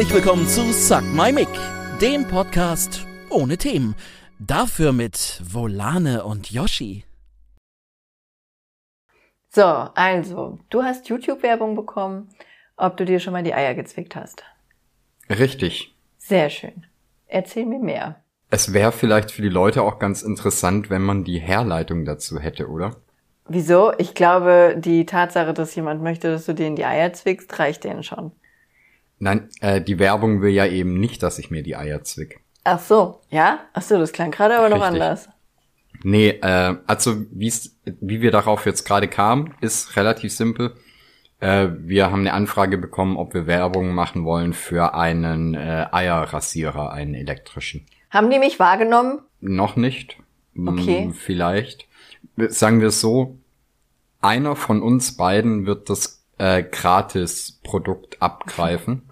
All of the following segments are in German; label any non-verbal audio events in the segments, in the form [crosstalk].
Herzlich willkommen zu Suck My Mic, dem Podcast ohne Themen. Dafür mit Volane und Yoshi. So, also, du hast YouTube-Werbung bekommen, ob du dir schon mal die Eier gezwickt hast. Richtig. Sehr schön. Erzähl mir mehr. Es wäre vielleicht für die Leute auch ganz interessant, wenn man die Herleitung dazu hätte, oder? Wieso? Ich glaube, die Tatsache, dass jemand möchte, dass du dir in die Eier zwickst, reicht denen schon. Nein, äh, die Werbung will ja eben nicht, dass ich mir die Eier zwick. Ach so, ja? Ach so, das klang gerade aber noch Richtig. anders. Nee, äh, also wie's, wie wir darauf jetzt gerade kamen, ist relativ simpel. Äh, wir haben eine Anfrage bekommen, ob wir Werbung machen wollen für einen äh, Eierrasierer, einen elektrischen. Haben die mich wahrgenommen? Noch nicht. Hm, Okay. Vielleicht. Sagen wir es so, einer von uns beiden wird das äh, Gratis-Produkt abgreifen.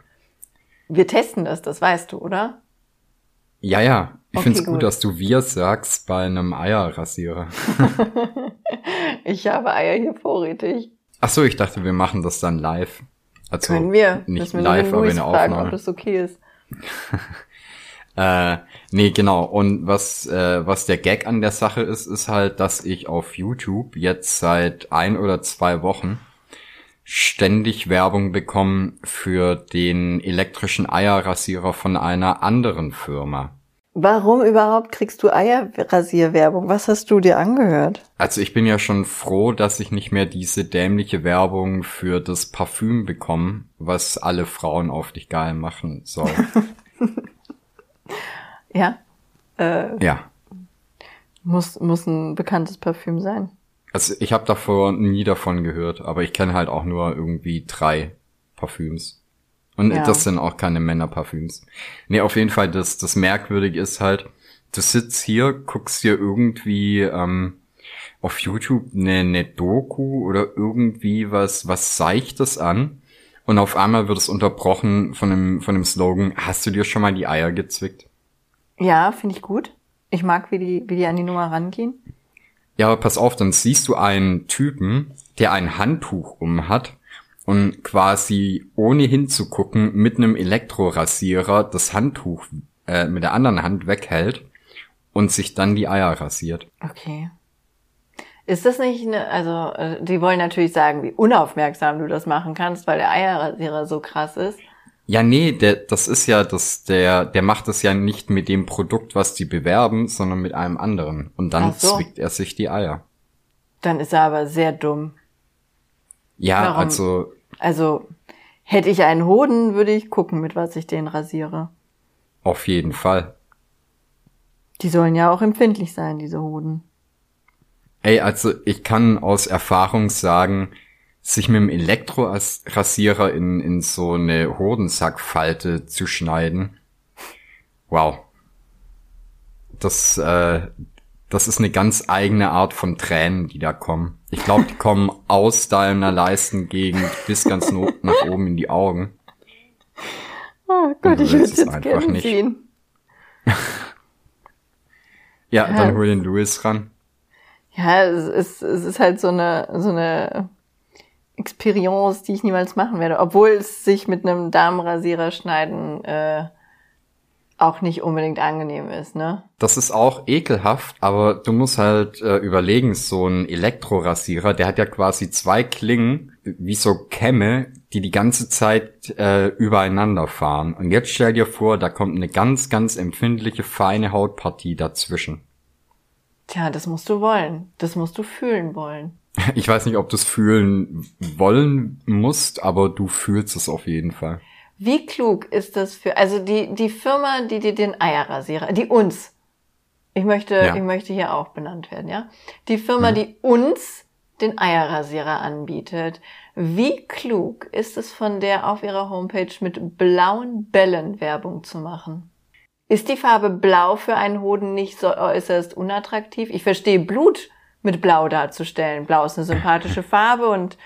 Wir testen das, das weißt du, oder? Ja, ja. Ich Okay, find's gut, gut. dass du wir sagst bei einem Eierrasierer. [laughs] Ich habe Eier hier vorrätig. Ach so, ich dachte, wir machen das dann live. Also Können wir? nicht wir live, aber in der fragen, ob Aufnahme. das okay ist. [laughs] Äh, nee, genau. Und was, äh, was der Gag an der Sache ist, ist halt, dass ich auf YouTube jetzt seit ein oder zwei Wochen ständig Werbung bekomme für den elektrischen Eierrasierer von einer anderen Firma. Warum überhaupt kriegst du Eierrasierwerbung? Was hast du dir angehört? Also ich bin ja schon froh, dass ich nicht mehr diese dämliche Werbung für das Parfüm bekomme, was alle Frauen auf dich geil machen soll. [laughs] Ja? Äh, ja. muss, muss ein bekanntes Parfüm sein. Also ich habe davor nie davon gehört, aber ich kenne halt auch nur irgendwie drei Parfüms. Und Ja. das sind auch keine Männerparfüms. Nee, auf jeden Fall, das, das Merkwürdige ist halt, du sitzt hier, guckst dir irgendwie ähm, auf YouTube eine, eine Doku oder irgendwie was, was Seichtes an und auf einmal wird es unterbrochen von dem, von dem Slogan, hast du dir schon mal die Eier gezwickt? Ja, finde ich gut. Ich mag, wie die, wie die an die Nummer rangehen. Ja, aber pass auf, dann siehst du einen Typen, der ein Handtuch um hat und quasi ohne hinzugucken mit einem Elektrorasierer das Handtuch äh, mit der anderen Hand weghält und sich dann die Eier rasiert. Okay. Ist das nicht eine, also, äh, die wollen natürlich sagen, wie unaufmerksam du das machen kannst, weil der Eierrasierer so krass ist. Ja, nee, der, das ist ja das, der, der macht das ja nicht mit dem Produkt, was die bewerben, sondern mit einem anderen. Und dann so. zwickt er sich die Eier. Dann ist er aber sehr dumm. Ja, Warum? also, Also, hätte ich einen Hoden, würde ich gucken, mit was ich den rasiere. auf jeden Fall. Die sollen ja auch empfindlich sein, diese Hoden. Ey, also ich kann aus Erfahrung sagen, sich mit dem Elektrorasierer in, in so eine Hodensackfalte zu schneiden. Wow. Das, äh, das ist eine ganz eigene Art von Tränen, die da kommen. Ich glaube, die kommen aus deiner Leistengegend bis ganz nach oben in die Augen. Oh Und Gott, ich würde es jetzt einfach nicht. sehen. Ja, Ja. dann hol den Louis ran. Ja, es ist, es ist halt so eine, so eine Experience, die ich niemals machen werde. Obwohl es sich mit einem Damenrasierer schneiden äh, auch nicht unbedingt angenehm ist, ne? Das ist auch ekelhaft, aber du musst halt äh, überlegen, so ein Elektrorasierer, der hat ja quasi zwei Klingen, wie so Kämme, die die ganze Zeit äh, übereinander fahren. Und jetzt stell dir vor, da kommt eine ganz, ganz empfindliche, feine Hautpartie dazwischen. Tja, das musst du wollen. Das musst du fühlen wollen. Ich weiß nicht, ob du es fühlen wollen musst, aber du fühlst es auf jeden Fall. Wie klug ist das für, also die, die Firma, die dir den Eierrasierer, die uns, ich möchte, Ja. ich möchte hier auch benannt werden, ja? Die Firma, die uns den Eierrasierer anbietet. Wie klug ist es von der auf ihrer Homepage mit blauen Bällen Werbung zu machen? Ist die Farbe blau für einen Hoden nicht so äußerst unattraktiv? Ich verstehe Blut mit blau darzustellen. Blau ist eine sympathische Farbe und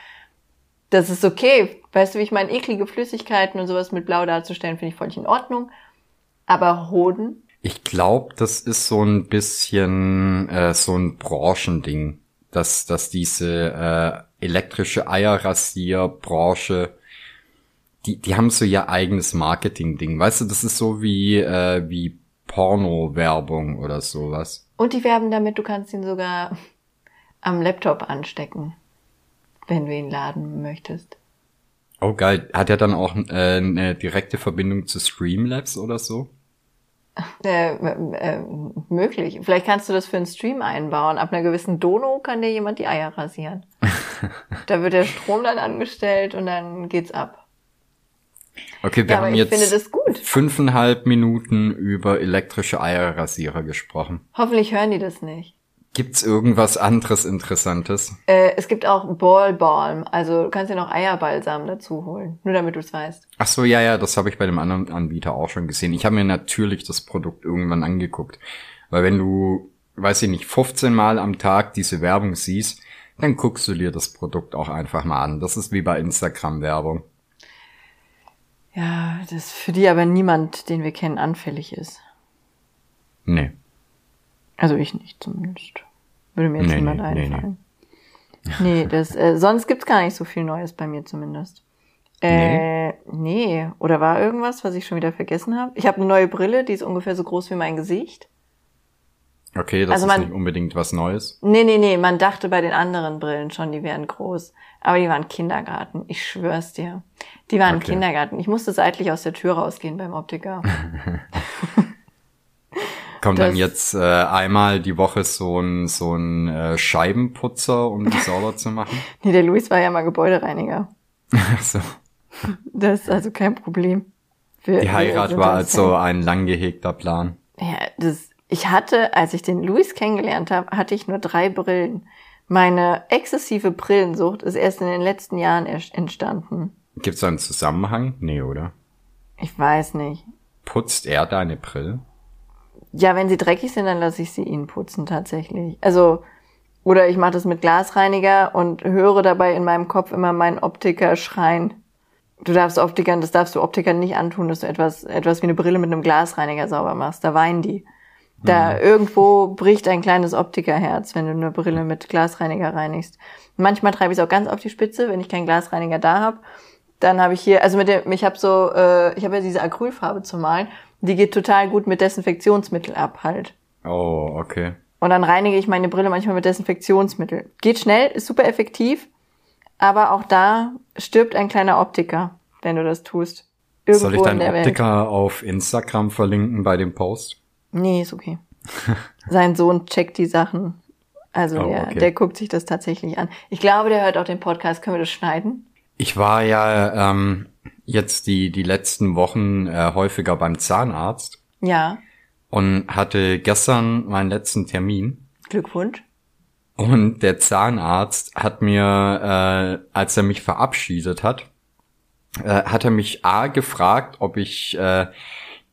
das ist okay. Weißt du, wie ich meine, eklige Flüssigkeiten und sowas mit blau darzustellen, finde ich völlig in Ordnung. Aber Hoden? Ich glaube, das ist so ein bisschen äh, so ein Branchending, dass, dass diese äh, elektrische Eierrasierbranche die, die haben so ihr eigenes Marketing-Ding. Weißt du, das ist so wie, äh, wie Porno-Werbung oder sowas. Und die werben damit, du kannst ihn sogar am Laptop anstecken, wenn du ihn laden möchtest. Oh geil. Hat er dann auch äh, eine direkte Verbindung zu Streamlabs oder so? [laughs] Äh, äh, möglich. Vielleicht kannst du das für einen Stream einbauen. Ab einer gewissen Dono kann dir jemand die Eier rasieren. [laughs] da wird der Strom dann angestellt und dann geht's ab. Okay, wir ja, haben jetzt fünfeinhalb Minuten über elektrische Eierrasierer gesprochen. Hoffentlich hören die das nicht. Gibt's irgendwas anderes Interessantes? Äh, es gibt auch Ballbalm, also du kannst dir noch Eierbalsam dazu holen, nur damit du es weißt. Ach so, ja, ja, das habe ich bei dem anderen Anbieter auch schon gesehen. Ich habe mir natürlich das Produkt irgendwann angeguckt, weil wenn du, weiß ich nicht, 15 Mal am Tag diese Werbung siehst, dann guckst du dir das Produkt auch einfach mal an. Das ist wie bei Instagram-Werbung. Ja, das für die aber niemand, den wir kennen, anfällig ist. Nee. Also ich nicht zumindest. Würde mir jetzt nee, niemand nee, einfallen. Nee, nee. das, äh, sonst gibt's gar nicht so viel Neues bei mir zumindest. Äh, nee. nee. Oder war irgendwas, was ich schon wieder vergessen habe? Ich habe eine neue Brille, die ist ungefähr so groß wie mein Gesicht. Okay, das also man, ist nicht unbedingt was Neues. Nee, nee, nee, man dachte bei den anderen Brillen schon, die wären groß. Aber die waren Kindergarten, ich schwör's dir. Die waren okay. Kindergarten. Ich musste seitlich aus der Tür rausgehen beim Optiker. [laughs] Kommt das, dann jetzt äh, einmal die Woche so ein, so ein äh, Scheibenputzer, um die sauber zu machen? [laughs] Nee, der Luis war ja mal Gebäudereiniger. Ach so. Das ist also kein Problem. Für, die Heirat war also ein lang gehegter Plan. Ja, das, ich hatte, als ich den Luis kennengelernt habe, hatte ich nur drei Brillen. Meine exzessive Brillensucht ist erst in den letzten Jahren entstanden. Gibt es da einen Zusammenhang? Nee, oder? Ich weiß nicht. Putzt er deine Brille? Ja, wenn sie dreckig sind, dann lasse ich sie ihnen putzen tatsächlich. Also oder ich mache das mit Glasreiniger und höre dabei in meinem Kopf immer meinen Optiker schreien. Du darfst Optikern, das darfst du Optikern nicht antun, dass du etwas, etwas wie eine Brille mit einem Glasreiniger sauber machst. Da weinen die. Da mhm. irgendwo bricht ein kleines Optikerherz, wenn du eine Brille mit Glasreiniger reinigst. Manchmal treibe ich es auch ganz auf die Spitze, wenn ich keinen Glasreiniger da habe. Dann habe ich hier, also mit dem, ich habe so, äh, ich habe ja diese Acrylfarbe zu malen die geht total gut mit Desinfektionsmittel ab halt. Oh, okay. Und dann reinige ich meine Brille manchmal mit Desinfektionsmittel. Geht schnell, ist super effektiv, aber auch da stirbt ein kleiner Optiker, wenn du das tust. Irgendwo Soll ich deinen Optiker Welt. auf Instagram verlinken bei dem Post? Nee, ist okay. [laughs] Sein Sohn checkt die Sachen. Also oh, der, okay. der guckt sich das tatsächlich an. Ich glaube, der hört auch den Podcast. Können wir das schneiden? Ich war ja ähm, jetzt die, die letzten Wochen äh, häufiger beim Zahnarzt. Ja. Und hatte gestern meinen letzten Termin. Glückwunsch. Und der Zahnarzt hat mir, äh, als er mich verabschiedet hat, äh, hat er mich A gefragt, ob ich äh,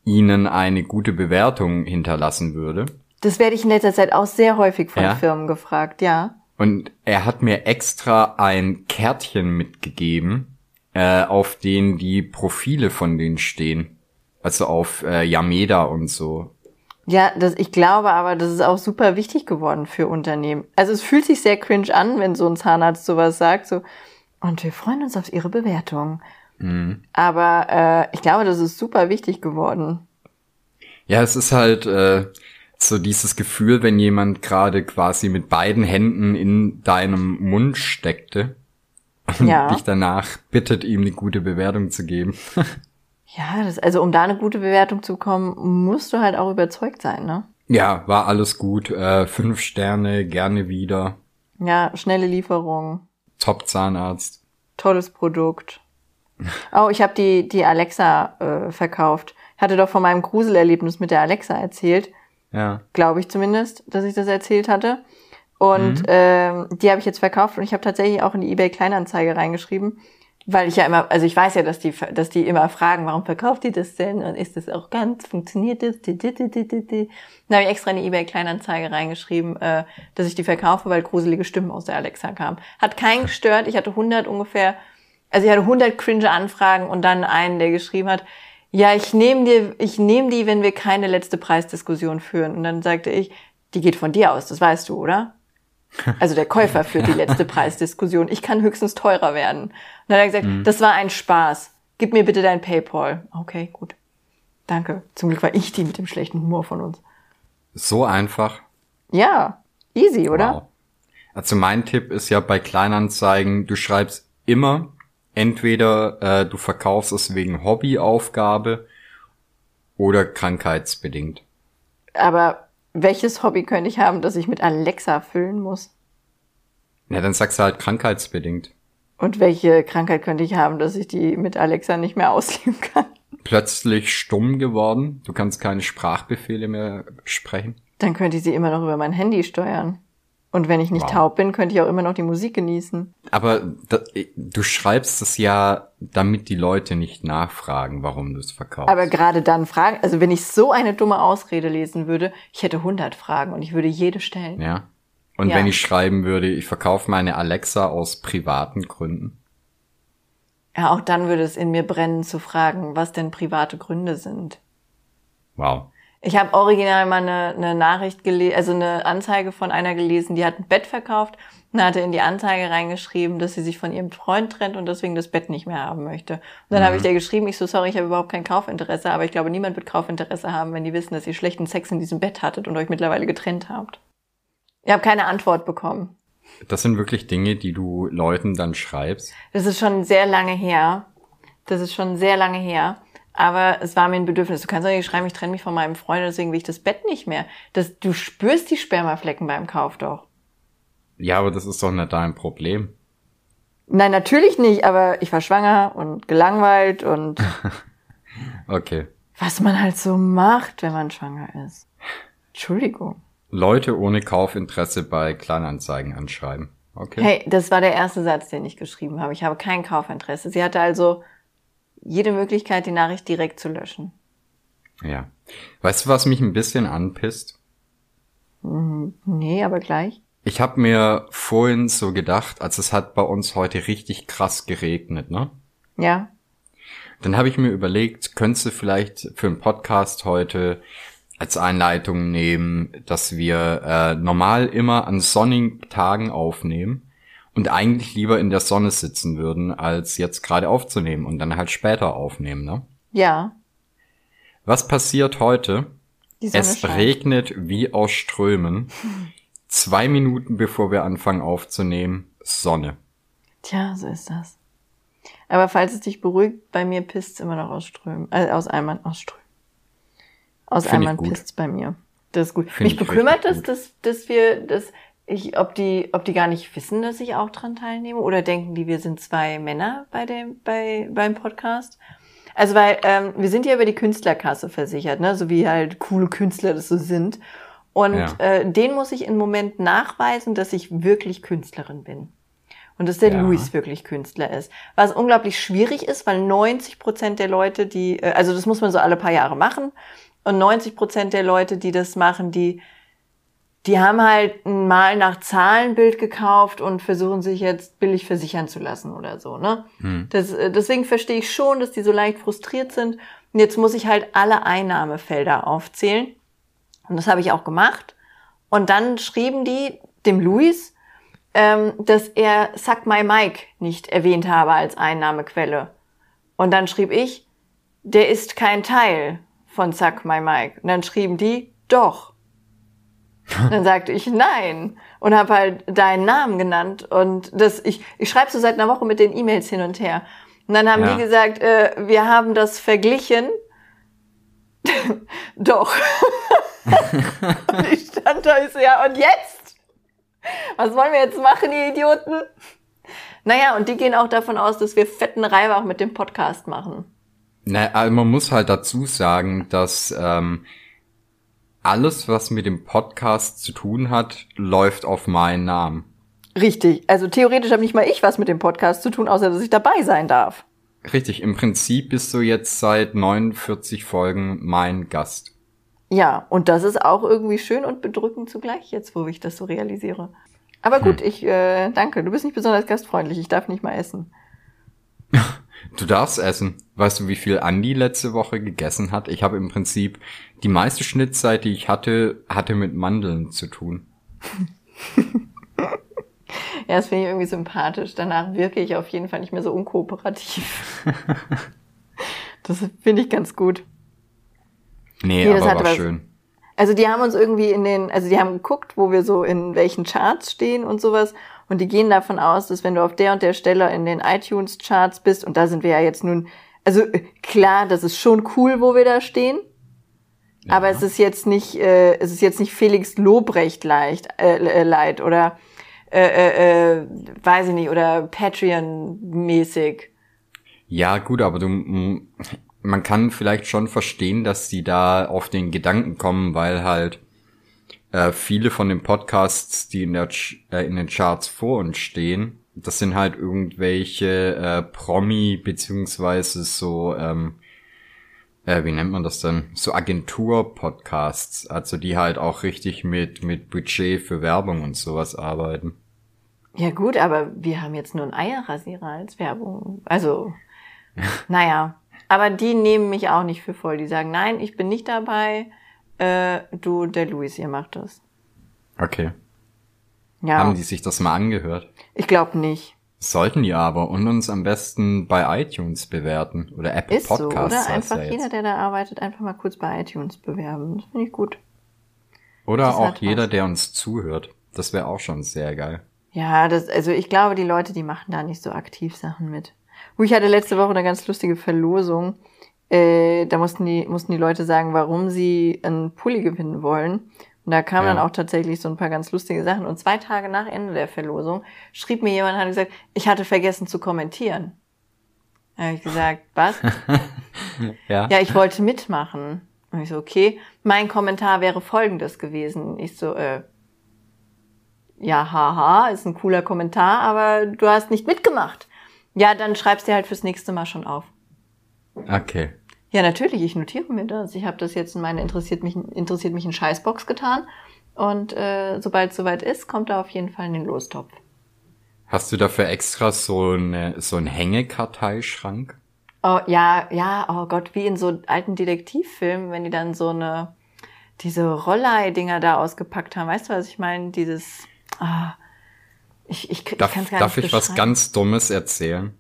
ihnen eine gute Bewertung hinterlassen würde. Das werde ich in letzter Zeit auch sehr häufig von ja? Firmen gefragt, ja. Und er hat mir extra ein Kärtchen mitgegeben, äh, auf denen die Profile von denen stehen. Also auf äh, Yameda und so. Ja, das, ich glaube aber, das ist auch super wichtig geworden für Unternehmen. Also es fühlt sich sehr cringe an, wenn so ein Zahnarzt sowas sagt, so, und wir freuen uns auf Ihre Bewertung. Mhm. Aber äh, ich glaube, das ist super wichtig geworden. Ja, es ist halt äh, so dieses Gefühl, wenn jemand gerade quasi mit beiden Händen in deinem Mund steckte und ja. dich danach bittet, ihm eine gute Bewertung zu geben. [laughs] ja, das, also um da eine gute Bewertung zu bekommen, musst du halt auch überzeugt sein, ne? Ja, war alles gut. Äh, fünf Sterne, gerne wieder. Ja, schnelle Lieferung. Top Zahnarzt. Tolles Produkt. Oh, ich habe die, die Alexa äh, verkauft. Ich hatte doch von meinem Gruselerlebnis mit der Alexa erzählt. Ja. Glaube ich zumindest, dass ich das erzählt hatte. Und mhm. ähm, die habe ich jetzt verkauft und ich habe tatsächlich auch in die eBay Kleinanzeige reingeschrieben, weil ich ja immer, also ich weiß ja, dass die, dass die immer fragen, warum verkauft die das denn und ist das auch ganz, funktioniert das? Dann habe ich extra in die eBay Kleinanzeige reingeschrieben, äh, dass ich die verkaufe, weil gruselige Stimmen aus der Alexa kamen. Hat keinen gestört. Ich hatte 100 ungefähr, also ich hatte 100 cringe Anfragen und dann einen, der geschrieben hat, ja, ich nehme dir, ich nehme die, wenn wir keine letzte Preisdiskussion führen. Und dann sagte ich, die geht von dir aus, das weißt du, oder? Also der Käufer führt die letzte [laughs] Preisdiskussion. Ich kann höchstens teurer werden. Und dann hat er gesagt, mhm. das war ein Spaß. Gib mir bitte dein PayPal. Okay, gut. Danke. Zum Glück war ich die mit dem schlechten Humor von uns. So einfach. Ja, easy, oder? Wow. Also mein Tipp ist ja bei Kleinanzeigen, du schreibst immer entweder äh, du verkaufst es wegen Hobbyaufgabe oder krankheitsbedingt. Aber welches Hobby könnte ich haben, das ich mit Alexa füllen muss? Ja, dann sagst du halt krankheitsbedingt. Und welche Krankheit könnte ich haben, dass ich die mit Alexa nicht mehr [laughs] ausleben kann? Plötzlich stumm geworden. Du kannst keine Sprachbefehle mehr sprechen. Dann könnte ich sie immer noch über mein Handy steuern. Und wenn ich nicht Wow. taub bin, könnte ich auch immer noch die Musik genießen. Aber da, du schreibst es ja, damit die Leute nicht nachfragen, warum du es verkaufst. Aber gerade dann fragen, also wenn ich so eine dumme Ausrede lesen würde, ich hätte 100 Fragen und ich würde jede stellen. ja. Und Ja. wenn ich schreiben würde, ich verkaufe meine Alexa aus privaten Gründen. Ja, auch dann würde es in mir brennen zu fragen, was denn private Gründe sind. Wow. Ich habe original mal eine, eine Nachricht gelesen, also eine Anzeige von einer gelesen, die hat ein Bett verkauft und hatte in die Anzeige reingeschrieben, dass sie sich von ihrem Freund trennt und deswegen das Bett nicht mehr haben möchte. Und dann habe ich der geschrieben, ich so, sorry, ich habe überhaupt kein Kaufinteresse, aber ich glaube, niemand wird Kaufinteresse haben, wenn die wissen, dass ihr schlechten Sex in diesem Bett hattet und euch mittlerweile getrennt habt. Ich habe keine Antwort bekommen. Das sind wirklich Dinge, die du Leuten dann schreibst. Das ist schon sehr lange her. Das ist schon sehr lange her. Aber es war mir ein Bedürfnis. Du kannst doch nicht schreiben, ich trenne mich von meinem Freund, deswegen will ich das Bett nicht mehr. Das, du spürst die Spermaflecken beim Kauf doch. Ja, aber das ist doch nicht dein Problem. Nein, natürlich nicht, aber ich war schwanger und gelangweilt und [laughs] Okay. was man halt so macht, wenn man schwanger ist. Entschuldigung. Leute ohne Kaufinteresse bei Kleinanzeigen anschreiben. Okay. Hey, das war der erste Satz, den ich geschrieben habe. Ich habe kein Kaufinteresse. Sie hatte also jede Möglichkeit, die Nachricht direkt zu löschen. Ja. Weißt du, was mich ein bisschen anpisst? Nee, aber gleich. Ich habe mir vorhin so gedacht, als es hat bei uns heute richtig krass geregnet, ne? Ja. Dann habe ich mir überlegt, könntest du vielleicht für einen Podcast heute als Einleitung nehmen, dass wir äh, normal immer an sonnigen Tagen aufnehmen und eigentlich lieber in der Sonne sitzen würden, als jetzt gerade aufzunehmen und dann halt später aufnehmen, ne? Ja. Was passiert heute? Es scheint. regnet wie aus Strömen. [laughs] Zwei Minuten bevor wir anfangen aufzunehmen, Sonne. Tja, so ist das. Aber falls es dich beruhigt, bei mir pisst immer noch aus Strömen. Äh, aus Eimern, aus Strömen. Aus Find Eimern pisst bei mir. Das ist gut. Find Mich ich bekümmert das, dass, dass wir, dass ich, ob die, ob die gar nicht wissen, dass ich auch dran teilnehme oder denken die, wir sind zwei Männer bei dem, bei, beim Podcast. Also weil ähm, wir sind ja über die Künstlerkasse versichert, ne, so wie halt coole Künstler das so sind. Und Ja. äh, den muss ich im Moment nachweisen, dass ich wirklich Künstlerin bin. Und dass der Ja. Luis wirklich Künstler ist. Was unglaublich schwierig ist, weil 90 Prozent der Leute, die, äh, also das muss man so alle paar Jahre machen. Und 90 Prozent der Leute, die das machen, die, die haben halt ein Mal nach Zahlenbild gekauft und versuchen sich jetzt billig versichern zu lassen oder so, ne? Das, äh, deswegen verstehe ich schon, dass die so leicht frustriert sind. Und jetzt muss ich halt alle Einnahmefelder aufzählen. Und das habe ich auch gemacht. Und dann schrieben die dem Luis, ähm, dass er Suck My Mike nicht erwähnt habe als Einnahmequelle. Und dann schrieb ich, der ist kein Teil von Suck My Mike. Und dann schrieben die, doch. Dann sagte ich nein und habe halt deinen Namen genannt und das ich ich schreibe so seit einer Woche mit den E-Mails hin und her. Und dann haben Ja. die gesagt äh, wir haben das verglichen. [laughs] Doch. Und [laughs] ich stand da ich so ja und jetzt? Was wollen wir jetzt machen ihr Idioten? Naja und die gehen auch davon aus dass wir fetten Reibach mit dem Podcast machen. Na, also man muss halt dazu sagen, dass ähm, alles, was mit dem Podcast zu tun hat, läuft auf meinen Namen. richtig also theoretisch habe nicht mal ich was mit dem Podcast zu tun außer dass ich dabei sein darf Richtig, im Prinzip bist du jetzt seit 49 Folgen mein Gast. Ja, und das ist auch irgendwie schön und bedrückend zugleich, jetzt wo ich das so realisiere. Aber gut, ich äh, danke. Du bist nicht besonders gastfreundlich. Ich darf nicht mal essen. [laughs] Du darfst essen. Weißt du, wie viel Andi letzte Woche gegessen hat? Ich habe im Prinzip die meiste Schnittzeit, die ich hatte, hatte mit Mandeln zu tun. [laughs] Ja, das finde ich irgendwie sympathisch. Danach wirke ich auf jeden Fall nicht mehr so unkooperativ. [laughs] Das finde ich ganz gut. Nee, Nee, das aber hat war was- schön. Also die haben uns irgendwie in den, also die haben geguckt, wo wir so in welchen Charts stehen und sowas. Und die gehen davon aus, dass wenn du auf der und der Stelle in den iTunes-Charts bist, und da sind wir ja jetzt nun, also äh, klar, das ist schon cool, wo wir da stehen. Aber es ist jetzt nicht, äh, es ist jetzt nicht Felix Lobrecht leicht, äh, äh, leid oder äh, äh, äh, weiß ich nicht, oder Patreon-mäßig. Ja, gut, aber du, man kann vielleicht schon verstehen, dass die da auf den Gedanken kommen, weil halt äh, viele von den Podcasts, die in, der, Ch- äh, in den Charts vor uns stehen, das sind halt irgendwelche äh, Promi beziehungsweise so, ähm, äh, wie nennt man das denn? So Agentur-Podcasts, also die halt auch richtig mit mit Budget für Werbung und sowas arbeiten. Ja gut, aber wir haben jetzt nur einen Eierrasierer als Werbung. Also, [laughs] naja. Aber die nehmen mich auch nicht für voll. Die sagen, nein, ich bin nicht dabei. Äh, du, der Luis, ihr macht das. Okay. Ja, Haben die sich das mal angehört? ich glaube nicht. Sollten die aber und uns am besten bei iTunes bewerten oder Apple Ist so, Podcasts. oder? heißt Einfach jeder, der da arbeitet, einfach mal kurz bei iTunes bewerben. Das finde ich gut. Oder das auch hat jeder, was. der uns zuhört. Das wäre auch schon sehr geil. Ja, das, also ich glaube, die Leute, die machen da nicht so aktiv Sachen mit. Ich hatte letzte Woche eine ganz lustige Verlosung. Äh, da mussten die, mussten die Leute sagen, warum sie einen Pulli gewinnen wollen. Und da kamen Ja. dann auch tatsächlich so ein paar ganz lustige Sachen. Und zwei Tage nach Ende der Verlosung schrieb mir jemand und hat gesagt, ich hatte vergessen zu kommentieren. Da habe ich gesagt, was? [laughs] Ja. Ja, ich wollte mitmachen. Und ich so, okay, mein Kommentar wäre folgendes gewesen. Ich so, äh, ja, haha, ist ein cooler Kommentar, aber du hast nicht mitgemacht. Ja, dann schreibst dir halt fürs nächste Mal schon auf. Okay. Ja, natürlich, ich notiere mir das. Ich habe das jetzt in meine interessiert mich, interessiert mich in Scheißbox getan. Und äh, sobald es soweit ist, kommt er auf jeden Fall in den Lostopf. Hast du dafür extra so, eine, so einen Hängekarteischrank? Oh, ja, ja, oh Gott, wie in so alten Detektivfilmen, wenn die dann so eine, diese Rollei-Dinger da ausgepackt haben. Weißt du, was ich meine? Dieses, ah, ich, ich, ich Darf, kann's gar darf nicht ich was ganz Dummes erzählen?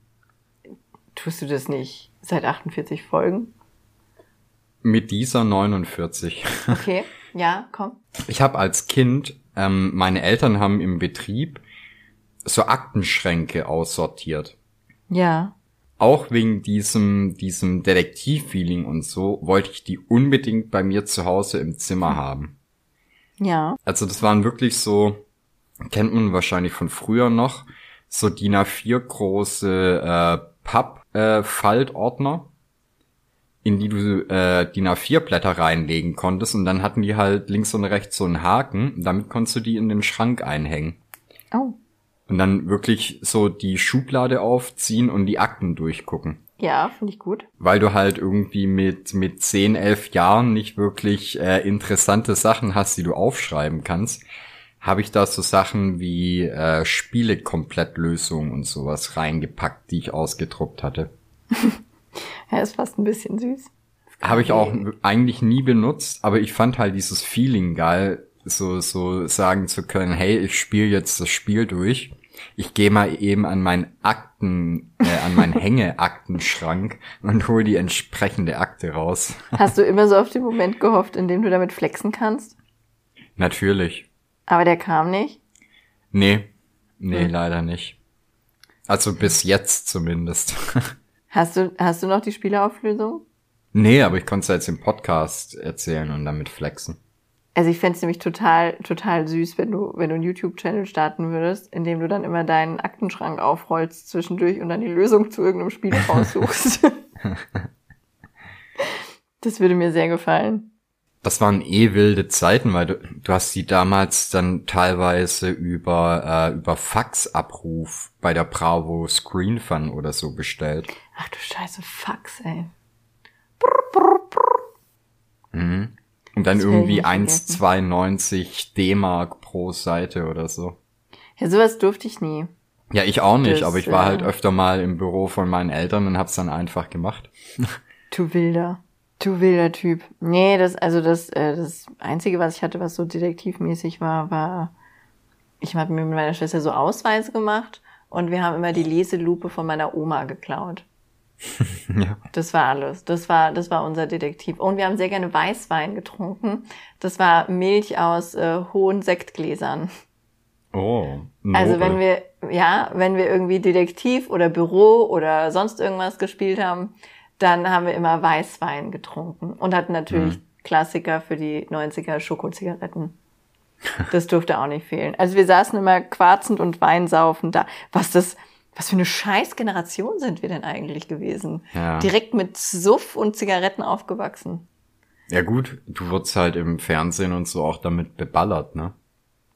Tust du das nicht seit 48 Folgen? Mit dieser 49. [laughs] Okay, ja, komm. Ich habe als Kind, ähm, meine Eltern haben im Betrieb so Aktenschränke aussortiert. Ja. Auch wegen diesem, diesem Detektivfeeling und so wollte ich die unbedingt bei mir zu Hause im Zimmer haben. Ja. Also das waren wirklich so, kennt man wahrscheinlich von früher noch, so DIN A4 große äh, Papp-Faltordner, in die du äh, DIN A4 Blätter reinlegen konntest und dann hatten die halt links und rechts so einen Haken, damit konntest du die in den Schrank einhängen. Oh. Und dann wirklich so die Schublade aufziehen und die Akten durchgucken. Ja, finde ich gut. Weil du halt irgendwie mit, mit 10, 11 Jahren nicht wirklich äh, interessante Sachen hast, die du aufschreiben kannst, habe ich da so Sachen wie äh, Spiele-Komplettlösungen und sowas reingepackt, die ich ausgedruckt hatte. [laughs] Ja, [laughs] ist fast ein bisschen süß. Habe ich auch eigentlich nie benutzt, aber ich fand halt dieses Feeling geil, so, so sagen zu können, hey, ich spiele jetzt das Spiel durch. Ich gehe mal eben an meinen Akten, äh, an meinen [laughs] Hängeaktenschrank und hol die entsprechende Akte raus. Hast du [laughs] immer so auf den Moment gehofft, in dem du damit flexen kannst? Natürlich. Aber der kam nicht. Nee, nee, Hm. leider nicht. Also bis jetzt zumindest. Hast du, hast du noch die Spieleauflösung? nee, aber ich konnte es jetzt im Podcast erzählen und damit flexen. Also ich fänd's es nämlich total, total süß, wenn du, wenn du einen YouTube-Channel starten würdest, in dem du dann immer deinen Aktenschrank aufrollst zwischendurch und dann die Lösung zu irgendeinem Spiel [laughs] raussuchst. [laughs] das würde mir sehr gefallen. Das waren eh wilde Zeiten, weil du, du hast die damals dann teilweise über, äh, über Faxabruf bei der Bravo Screen Fun oder so bestellt. Ach du scheiße Fax, ey. Mhm. Und dann Das will ich irgendwie nicht vergessen. 1,92 D-Mark pro Seite oder so. Ja, sowas durfte ich nie. Ja, ich auch nicht, Das, aber ich war äh, halt öfter mal im Büro von meinen Eltern und hab's dann einfach gemacht. Du wilder. Du wilder Typ. Nee, das, also das, äh, das Einzige, was ich hatte, was so detektivmäßig war, war, ich habe mir mit meiner Schwester so Ausweise gemacht und wir haben immer die Leselupe von meiner Oma geklaut. [laughs] ja. Das war alles. Das war, das war unser Detektiv. Und wir haben sehr gerne Weißwein getrunken. Das war Milch aus äh, hohen Sektgläsern. Oh. Noble. Also wenn wir, ja, wenn wir irgendwie Detektiv oder Büro oder sonst irgendwas gespielt haben, dann haben wir immer Weißwein getrunken und hatten natürlich hm. Klassiker für die 90er Schokozigaretten. [laughs] Das durfte auch nicht fehlen. Also wir saßen immer quarzend und weinsaufend da. Was das, was für eine scheiß Generation sind wir denn eigentlich gewesen? Ja. Direkt mit Suff und Zigaretten aufgewachsen. Ja gut, du wurdest halt im Fernsehen und so auch damit beballert, ne?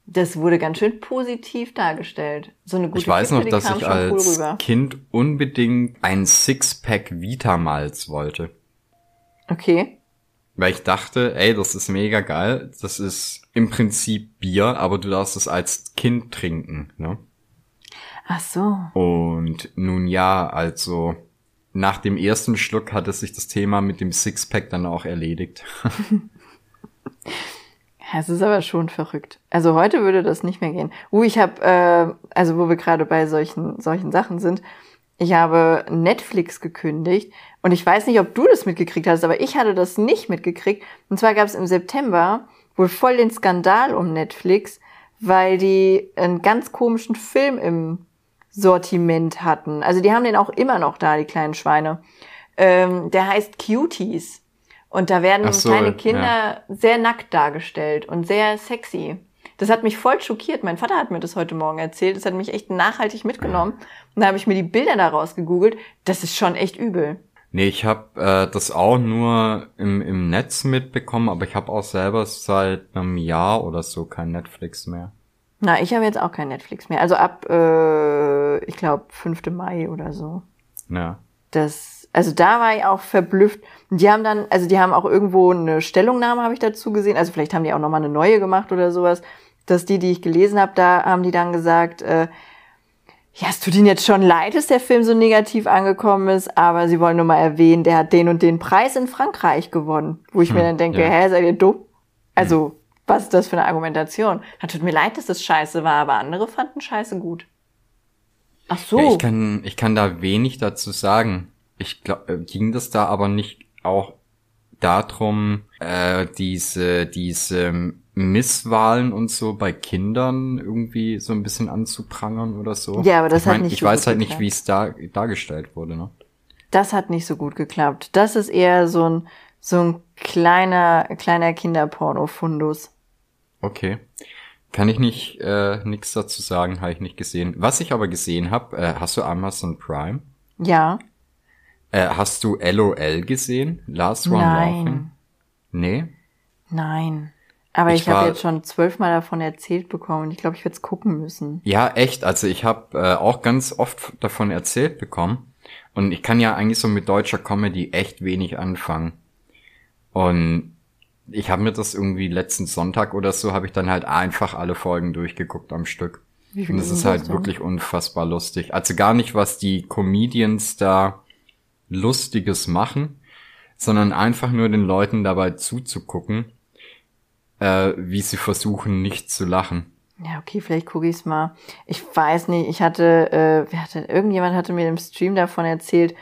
Das wurde ganz schön positiv dargestellt. So eine gute Ich weiß Kippe, noch, dass ich als cool Kind unbedingt ein Sixpack Vitamals wollte. Okay. Weil ich dachte, ey, das ist mega geil. Das ist im Prinzip Bier, aber du darfst es als Kind trinken, ne? Ach so. Und nun ja, also nach dem ersten Schluck hatte sich das Thema mit dem Sixpack dann auch erledigt. [laughs] Es ist aber schon verrückt. Also heute würde das nicht mehr gehen. Uh, ich habe, äh, also wo wir gerade bei solchen solchen Sachen sind, ich habe Netflix gekündigt und ich weiß nicht, ob du das mitgekriegt hast, aber ich hatte das nicht mitgekriegt. Und zwar gab es im September wohl voll den Skandal um Netflix, weil die einen ganz komischen Film im Sortiment hatten. Also die haben den auch immer noch da, die kleinen Schweine. Ähm, der heißt Cuties. Und da werden so, kleine Kinder ja. sehr nackt dargestellt und sehr sexy. Das hat mich voll schockiert. Mein Vater hat mir das heute Morgen erzählt. Das hat mich echt nachhaltig mitgenommen. Und da habe ich mir die Bilder daraus gegoogelt. Das ist schon echt übel. Nee, ich habe äh, das auch nur im, im Netz mitbekommen, aber ich habe auch selber seit einem Jahr oder so kein Netflix mehr. Na, ich habe jetzt auch kein Netflix mehr. Also ab, äh, ich glaube, 5. Mai oder so. Ja. Das, also da war ich auch verblüfft. Und die haben dann, also die haben auch irgendwo eine Stellungnahme, habe ich dazu gesehen. Also vielleicht haben die auch nochmal eine neue gemacht oder sowas. Dass die, die ich gelesen habe, da haben die dann gesagt, äh, ja, es tut ihnen jetzt schon leid, dass der Film so negativ angekommen ist, aber sie wollen nur mal erwähnen, der hat den und den Preis in Frankreich gewonnen. Wo ich hm, mir dann denke, ja. hä, seid ihr dumm? Also, hm. was ist das für eine Argumentation? Da tut mir leid, dass das scheiße war, aber andere fanden scheiße gut. Ach so. Ja, ich kann, ich kann da wenig dazu sagen. Ich glaube, äh, ging das da aber nicht auch darum, äh, diese, diese Misswahlen und so bei Kindern irgendwie so ein bisschen anzuprangern oder so. Ja, aber das ich hat nicht Ich so weiß halt geklappt. nicht, wie es da dargestellt wurde, ne? Das hat nicht so gut geklappt. Das ist eher so ein, so ein kleiner, kleiner Kinderporno-Fundus. Okay. Kann ich nicht äh, nichts dazu sagen, habe ich nicht gesehen. Was ich aber gesehen habe, äh, hast du Amazon Prime? Ja. Äh, hast du LOL gesehen? Last One Nein. Laughing? Nee? Nein. Aber ich, ich habe jetzt schon zwölfmal davon erzählt bekommen. Ich glaube, ich werde es gucken müssen. Ja, echt. Also ich habe äh, auch ganz oft davon erzählt bekommen. Und ich kann ja eigentlich so mit deutscher Comedy echt wenig anfangen. Und ich habe mir das irgendwie letzten Sonntag oder so, habe ich dann halt einfach alle Folgen durchgeguckt am Stück. Wie Und das ist halt wirklich unfassbar lustig. Also gar nicht, was die Comedians da Lustiges machen, sondern einfach nur den Leuten dabei zuzugucken, äh, wie sie versuchen, nicht zu lachen. Ja, okay, vielleicht gucke ich es mal. Ich weiß nicht, ich hatte, äh, wer hatte, irgendjemand hatte mir im Stream davon erzählt,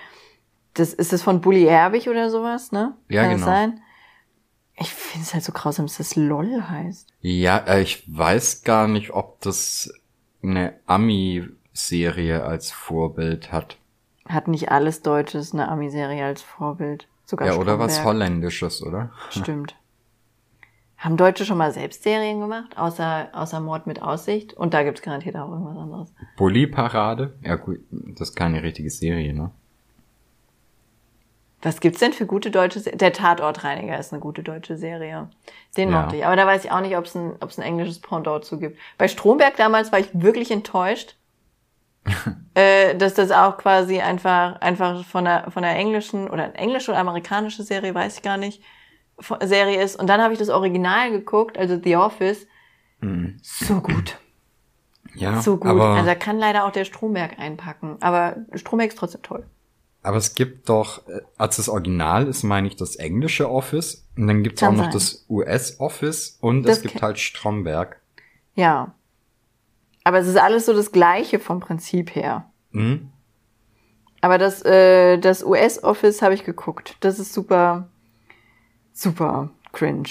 das ist es von Bully Herbig oder sowas, ne? Ja, Kann genau. Das sein? Ich finde es halt so grausam, dass das LOL heißt. Ja, äh, ich weiß gar nicht, ob das eine Ami-Serie als Vorbild hat. Hat nicht alles Deutsches eine Ami-Serie als Vorbild. Sogar ja, oder was Holländisches, oder? Stimmt. Haben Deutsche schon mal selbst Serien gemacht, außer, außer Mord mit Aussicht? Und da gibt's garantiert auch irgendwas anderes. Bully-Parade? Ja gut, das ist keine richtige Serie, ne? Was gibt's denn für gute deutsche Serien? Der Tatortreiniger ist eine gute deutsche Serie. Den ja. mochte ich. Aber da weiß ich auch nicht, ob es ein, ob's ein englisches Pendant zu gibt. Bei Stromberg damals war ich wirklich enttäuscht, [laughs] äh, dass das auch quasi einfach, einfach von der, von der englischen oder englische oder amerikanische Serie, weiß ich gar nicht, Serie ist. Und dann habe ich das Original geguckt, also The Office. Mhm. So gut. Ja, so gut. Also da kann leider auch der Stromberg einpacken. Aber Stromberg ist trotzdem toll. Aber es gibt doch, äh, als das Original ist, meine ich, das englische Office. Und dann gibt es auch noch sein. das US-Office und das es gibt halt Stromberg. Ja. Aber es ist alles so das Gleiche vom Prinzip her. Mhm. Aber das, äh, das US-Office habe ich geguckt. Das ist super, super cringe.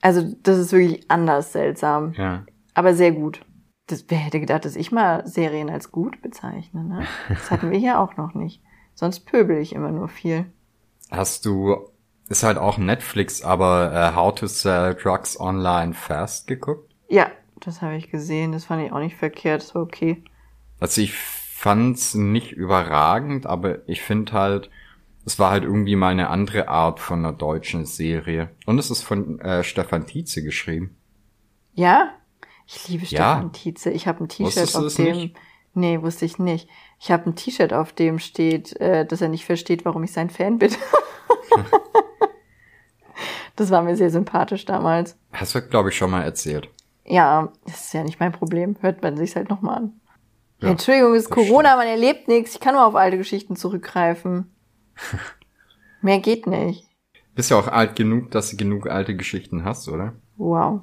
Also das ist wirklich anders seltsam. Ja. Aber sehr gut. Das, wer hätte gedacht, dass ich mal Serien als gut bezeichne, ne? Das hatten wir hier auch noch nicht. Sonst pöbel ich immer nur viel. Hast du, ist halt auch Netflix, aber äh, How to Sell Drugs Online Fast geguckt? Ja, das habe ich gesehen. Das fand ich auch nicht verkehrt. Das war okay. Also ich fand's nicht überragend, aber ich finde halt, es war halt irgendwie mal eine andere Art von einer deutschen Serie. Und es ist von äh, Stefan Tietze geschrieben. Ja? Ich liebe Ja. Stefan Tietze. Ich habe ein T-Shirt, auf dem. nicht? Nee, wusste ich nicht. Ich habe ein T-Shirt, auf dem steht, äh, dass er nicht versteht, warum ich sein Fan bin. [laughs] das war mir sehr sympathisch damals. Hast du, glaube ich, schon mal erzählt. Ja, das ist ja nicht mein Problem. Hört man sich's halt nochmal an. Ja, Entschuldigung, es ist Corona, man erlebt nichts. Ich kann nur auf alte Geschichten zurückgreifen. [laughs] Mehr geht nicht. Bist ja auch alt genug, dass du genug alte Geschichten hast, oder? Wow.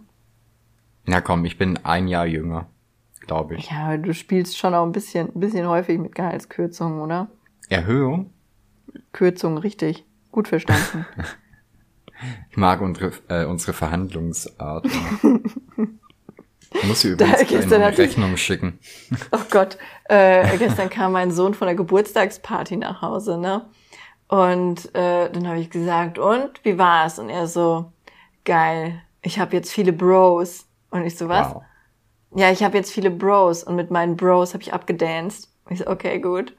Na komm, ich bin ein Jahr jünger, glaube ich. Ja, du spielst schon auch ein bisschen, ein bisschen häufig mit Gehaltskürzungen, oder? Erhöhung? Kürzungen, richtig. Gut verstanden. [laughs] Ich mag unsere, äh, unsere Verhandlungsart. [laughs] Ich muss hier übrigens gestern eine ich- Rechnung schicken. Oh Gott, äh, gestern kam mein Sohn von der Geburtstagsparty nach Hause, ne? Und äh, dann habe ich gesagt, und wie war's? Und er so, geil, ich habe jetzt viele Bros. Und ich so, was? Wow. Ja, ich habe jetzt viele Bros und mit meinen Bros habe ich abgedanced. Ich so, okay, gut.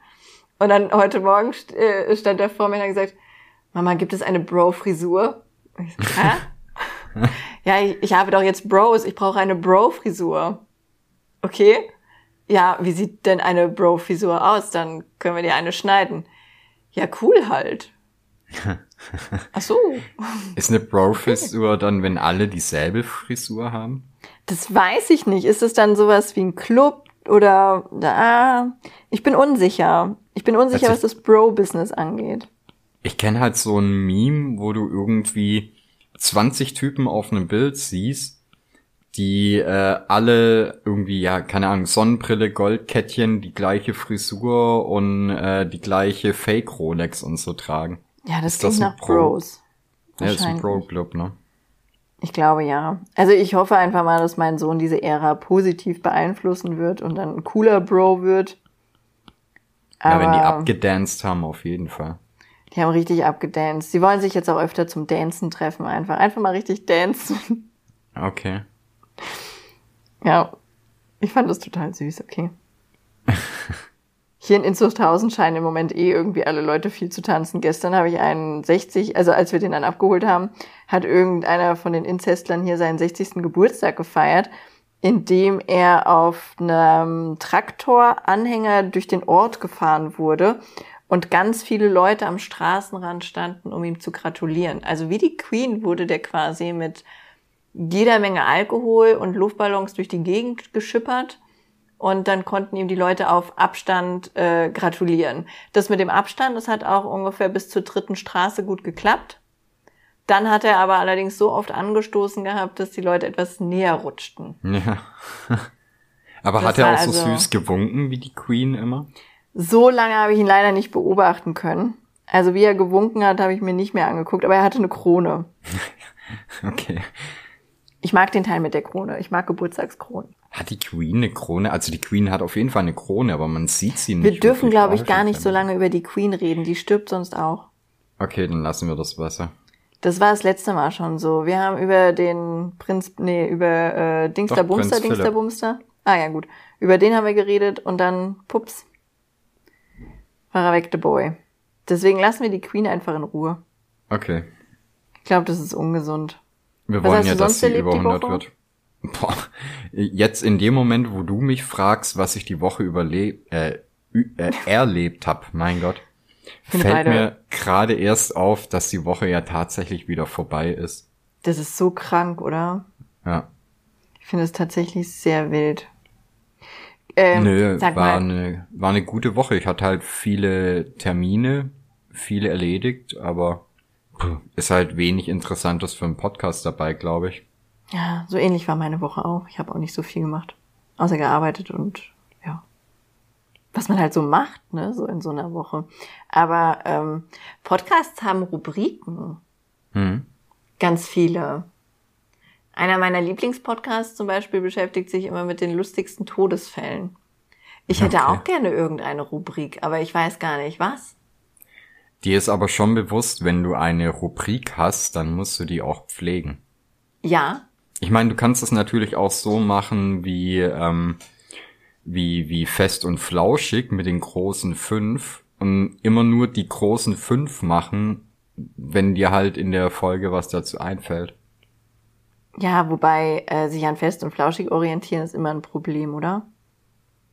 Und dann heute Morgen äh, stand er vor mir und hat gesagt, Mama, gibt es eine Bro-Frisur? Ich so, hä? Ja, ich, ich habe doch jetzt Bros, ich brauche eine Bro-Frisur. Okay? Ja, wie sieht denn eine Bro-Frisur aus? Dann können wir dir eine schneiden. Ja, cool halt. [laughs] Ach so. Ist eine Bro-Frisur dann, wenn alle dieselbe Frisur haben? Das weiß ich nicht. Ist es dann sowas wie ein Club oder ah, ich bin unsicher. Ich bin unsicher, Also- was das Bro-Business angeht. Ich kenne halt so ein Meme, wo du irgendwie 20 Typen auf einem Bild siehst, die äh, alle irgendwie, ja, keine Ahnung, Sonnenbrille, Goldkettchen, die gleiche Frisur und äh, die gleiche Fake-Rolex und so tragen. Ja, das Ist das klingt ein nach Pro? Bros. Ja, ist ein. Pro-Club, ne? Ich glaube ja. Also ich hoffe einfach mal, dass mein Sohn diese Ära positiv beeinflussen wird und dann ein cooler Bro wird. Ja, Aber wenn die abgedanced haben, auf jeden Fall. Die haben richtig abgedanced. Sie wollen sich jetzt auch öfter zum Dancen treffen einfach. Einfach mal richtig dancen. Okay. Ja, ich fand das total süß, okay. Hier in Inzuchthausen scheinen im Moment eh irgendwie alle Leute viel zu tanzen. Gestern habe ich einen 60, also als wir den dann abgeholt haben, hat irgendeiner von den Inzestlern hier seinen 60. Geburtstag gefeiert, indem er auf einem Traktoranhänger durch den Ort gefahren wurde und ganz viele Leute am Straßenrand standen, um ihm zu gratulieren. Also wie die Queen wurde der quasi mit jeder Menge Alkohol und Luftballons durch die Gegend geschippert. Und dann konnten ihm die Leute auf Abstand äh, gratulieren. Das mit dem Abstand, das hat auch ungefähr bis zur dritten Straße gut geklappt. Dann hat er aber allerdings so oft angestoßen gehabt, dass die Leute etwas näher rutschten. Ja. [laughs] Aber Das hat er auch so also- süß gewunken wie die Queen immer? So lange habe ich ihn leider nicht beobachten können. Also wie er gewunken hat, habe ich mir nicht mehr angeguckt, aber er hatte eine Krone. [laughs] Okay. Ich mag den Teil mit der Krone. Ich mag Geburtstagskronen. Hat die Queen eine Krone? Also die Queen hat auf jeden Fall eine Krone, aber man sieht sie nicht. Wir dürfen, glaube ich, gar nicht so lange über die Queen reden. Die stirbt sonst auch. Okay, dann lassen wir das besser. Das war das letzte Mal schon so. Wir haben über den Prinz, nee, über äh, Dingster Doch, Bumster, Prinz Dingster Philipp. Bumster. Ah ja, gut. Über den haben wir geredet und dann, pups, war er weg, the boy. Deswegen lassen wir die Queen einfach in Ruhe. Okay. Ich glaube, das ist ungesund. Wir Was wollen ja, dass sie über die 100 Woche? wird. Boah. Jetzt in dem Moment, wo du mich fragst, was ich die Woche überlebt, äh, äh, [laughs] erlebt habe, mein Gott, fällt beide- mir gerade erst auf, dass die Woche ja tatsächlich wieder vorbei ist. Das ist so krank, oder? Ja. Ich finde es tatsächlich sehr wild. Ähm, Nö, war mal, eine, war eine gute Woche. Ich hatte halt viele Termine, viele erledigt, aber puh, ist halt wenig Interessantes für einen Podcast dabei, glaube ich. ja, so ähnlich war meine Woche auch. Ich habe auch nicht so viel gemacht. Außer gearbeitet und ja. was man halt so macht, ne, so in so einer Woche. Aber ähm, Podcasts haben Rubriken. Hm. Ganz viele. Einer meiner Lieblingspodcasts zum Beispiel beschäftigt sich immer mit den lustigsten Todesfällen. Ich hätte Okay. auch gerne irgendeine Rubrik, aber ich weiß gar nicht was. Dir ist aber schon bewusst, wenn du eine Rubrik hast, dann musst du die auch pflegen. Ja, Ich meine, du kannst es natürlich auch so machen wie, ähm, wie, wie fest und flauschig mit den großen fünf und immer nur die großen fünf machen, wenn dir halt in der Folge was dazu einfällt. Ja, wobei äh, sich an fest und flauschig orientieren ist immer ein Problem, oder?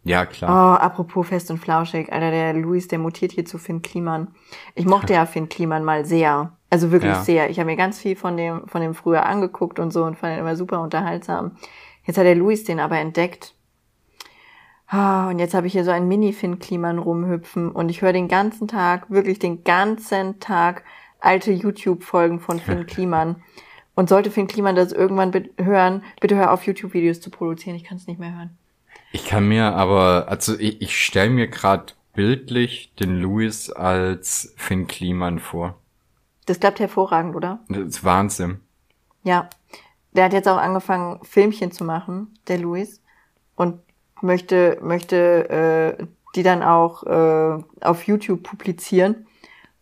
Ja, Oh, klar. apropos fest und flauschig, Alter, der Luis, der mutiert hier zu Finn Kliman. Ich mochte [laughs] ja Finn Kliman mal sehr. Also wirklich Ja. sehr. Ich habe mir ganz viel von dem, von dem früher angeguckt und so und fand ihn immer super unterhaltsam. Jetzt hat der Luis den aber entdeckt. Ah, und jetzt habe ich hier so einen Mini-Finn Kliman rumhüpfen und ich höre den ganzen Tag, wirklich den ganzen Tag alte YouTube-Folgen von Finn [laughs] Kliman. Und sollte Finn Kliman das irgendwann hören, bitte hör auf, YouTube-Videos zu produzieren. Ich kann es nicht mehr hören. Ich kann mir aber, also ich, ich stelle mir gerade bildlich den Louis als Finn Kliman vor. Das klappt hervorragend, oder? Das ist Wahnsinn. Ja. Der hat jetzt auch angefangen, Filmchen zu machen, der Luis. Und möchte, möchte äh, die dann auch äh, auf YouTube publizieren.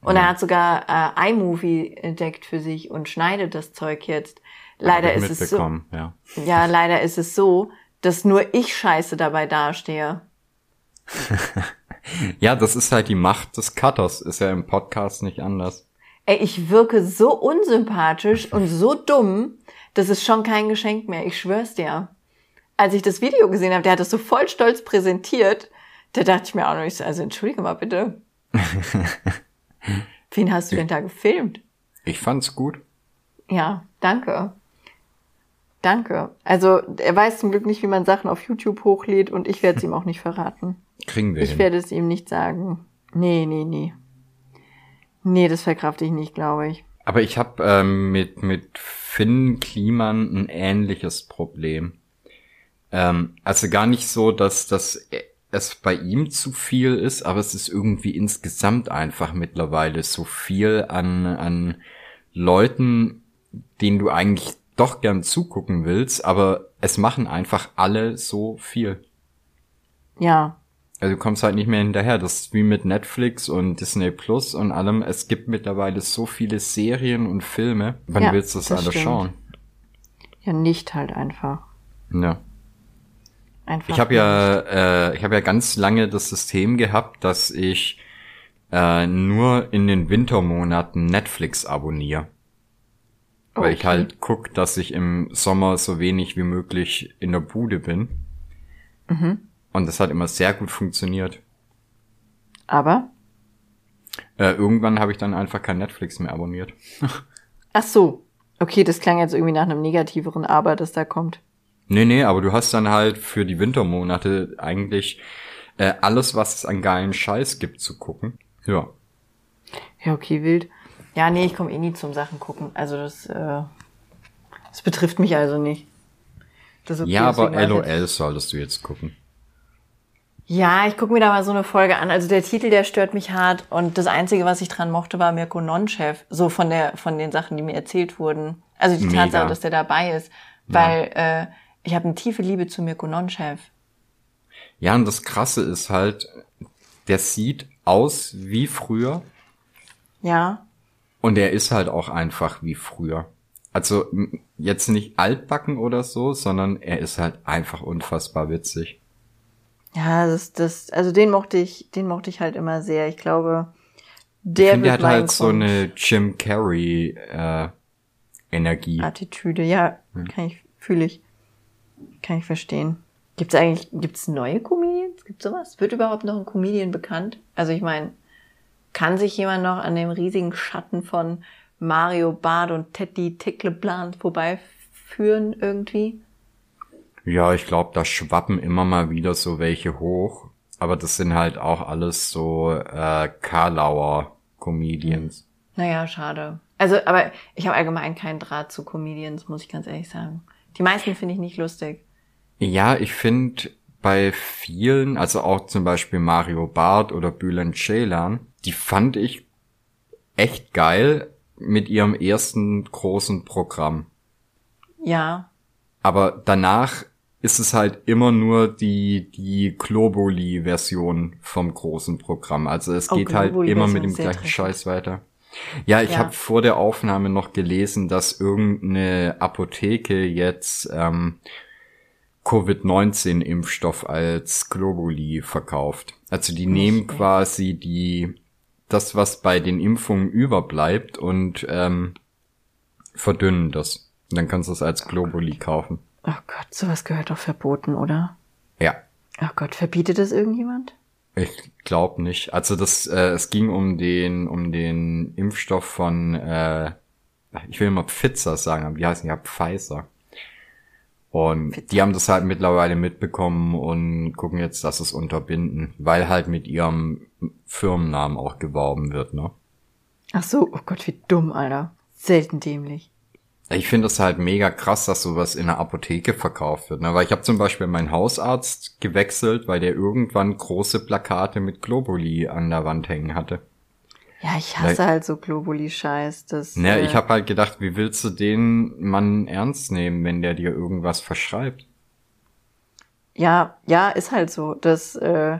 Und er hat sogar äh, iMovie entdeckt für sich und schneidet das Zeug jetzt. Leider ist es so. ja. Ja, leider ist es so, dass nur ich scheiße dabei dastehe. [laughs] Ja, das ist halt die Macht des Cutters, ist ja im Podcast nicht anders. Ey, ich wirke so unsympathisch und so dumm, das ist schon kein Geschenk mehr, ich schwör's dir. Als ich das Video gesehen habe, der hat das so voll stolz präsentiert, da dachte ich mir auch noch, also entschuldige mal bitte. [laughs] [laughs] Wen hast du denn da gefilmt? Ich fand's gut. Ja, danke. Danke. Also, er weiß zum Glück nicht, wie man Sachen auf YouTube hochlädt und ich werde es [laughs] ihm auch nicht verraten. Kriegen wir Ich hin. werde es ihm nicht sagen. Nee, nee, nee. Nee, das verkrafte ich nicht, glaube ich. Aber ich habe ähm, mit, mit Finn Kliman ein ähnliches Problem. Ähm, also gar nicht so, dass, dass es bei ihm zu viel ist, aber es ist irgendwie insgesamt einfach mittlerweile so viel an, an Leuten, denen du eigentlich doch gern zugucken willst, aber es machen einfach alle so viel. Ja, Also du kommst halt nicht mehr hinterher. Das ist wie mit Netflix und Disney Plus und allem. Es gibt mittlerweile so viele Serien und Filme. Wann Ja, willst du das, das alles stimmt. schauen? ja, nicht halt einfach. Ja. Einfach. Ich habe ja, äh, ich habe ja ganz lange das System gehabt, dass ich äh, nur in den Wintermonaten Netflix abonniere. Weil ich Okay. halt guck, dass ich im Sommer so wenig wie möglich in der Bude bin. Mhm. Und das hat immer sehr gut funktioniert. Aber? Äh, irgendwann habe ich dann einfach kein Netflix mehr abonniert. Ach so. Okay, das klang jetzt irgendwie nach einem negativeren Aber, das da kommt. Nee, nee, aber du hast dann halt für die Wintermonate eigentlich äh, alles, was es an geilen Scheiß gibt, zu gucken. Ja. Ja, okay, wild. Ja, nee, ich komme eh nie zum Sachen gucken. Also das, äh, das betrifft mich also nicht. Okay, ja, aber LOL solltest du jetzt gucken. Ja, ich gucke mir da mal so eine Folge an. Also der Titel, der stört mich hart. Und das Einzige, was ich dran mochte, war Mirko Nonchef. So von der, von den Sachen, die mir erzählt wurden. Also die Mega. Tatsache, dass der dabei ist. Weil äh, ich habe eine tiefe Liebe zu Mirko Nonchef. Ja, und das Krasse ist halt, der sieht aus wie früher Ja, und er ist halt auch einfach wie früher. Also jetzt nicht altbacken oder so, sondern er ist halt einfach unfassbar witzig. ja, das, das, also den mochte ich, den mochte ich halt immer sehr. Ich glaube, der ich finde, wird er hat halt so Grund- eine Jim Carrey äh, Energie. Attitüde. Ja, kann ich, fühle ich, kann ich verstehen. Gibt's eigentlich, gibt's neue Comedians? Gibt's sowas? Wird überhaupt noch ein Comedian bekannt? Also ich meine, kann sich jemand noch an dem riesigen Schatten von Mario Bart und Teddy Tickleplan vorbeiführen irgendwie? Ja, ich glaube, da schwappen immer mal wieder so welche hoch. Aber das sind halt auch alles so äh, Karlauer Comedians. Naja, schade. Also, aber ich habe allgemein keinen Draht zu Comedians, muss ich ganz ehrlich sagen. Die meisten finde ich nicht lustig. Ja, ich finde, bei vielen, also auch zum Beispiel Mario Barth oder Bülent Ceylan, die fand ich echt geil mit ihrem ersten großen Programm. Ja. Aber danach ist es halt immer nur die, die Globuli-Version vom großen Programm. Also es Oh, geht halt immer mit dem gleichen dreckig. Scheiß weiter. Ja, ich Ja. habe vor der Aufnahme noch gelesen, dass irgendeine Apotheke jetzt ähm, Covid-19-Impfstoff als Globuli verkauft. Also die nehmen quasi die das, was bei den Impfungen überbleibt und ähm, verdünnen das. Und dann kannst du es als Globuli kaufen. Oh Gott, sowas gehört doch verboten, oder? Ja, Oh Gott, verbietet das irgendjemand? Ich glaube nicht. Also das, äh, es ging um den, um den Impfstoff von, äh, ich will immer Pfizer sagen, aber die heißen ja Pfizer. Und Pfizer. die haben das halt mittlerweile mitbekommen und gucken jetzt, dass es unterbinden, weil halt mit ihrem Firmennamen auch geworben wird, ne? Ach so, oh Gott, wie dumm, Alter. Selten dämlich. Ich finde es halt mega krass, dass sowas in der Apotheke verkauft wird. Ne? Weil ich habe zum Beispiel meinen Hausarzt gewechselt, weil der irgendwann große Plakate mit Globuli an der Wand hängen hatte. Ja, ich hasse halt so Globuli-Scheiß. Das, Ne, äh, ich habe halt gedacht, wie willst du den Mann ernst nehmen, wenn der dir irgendwas verschreibt? Ja, ja, ist halt so. Das, äh,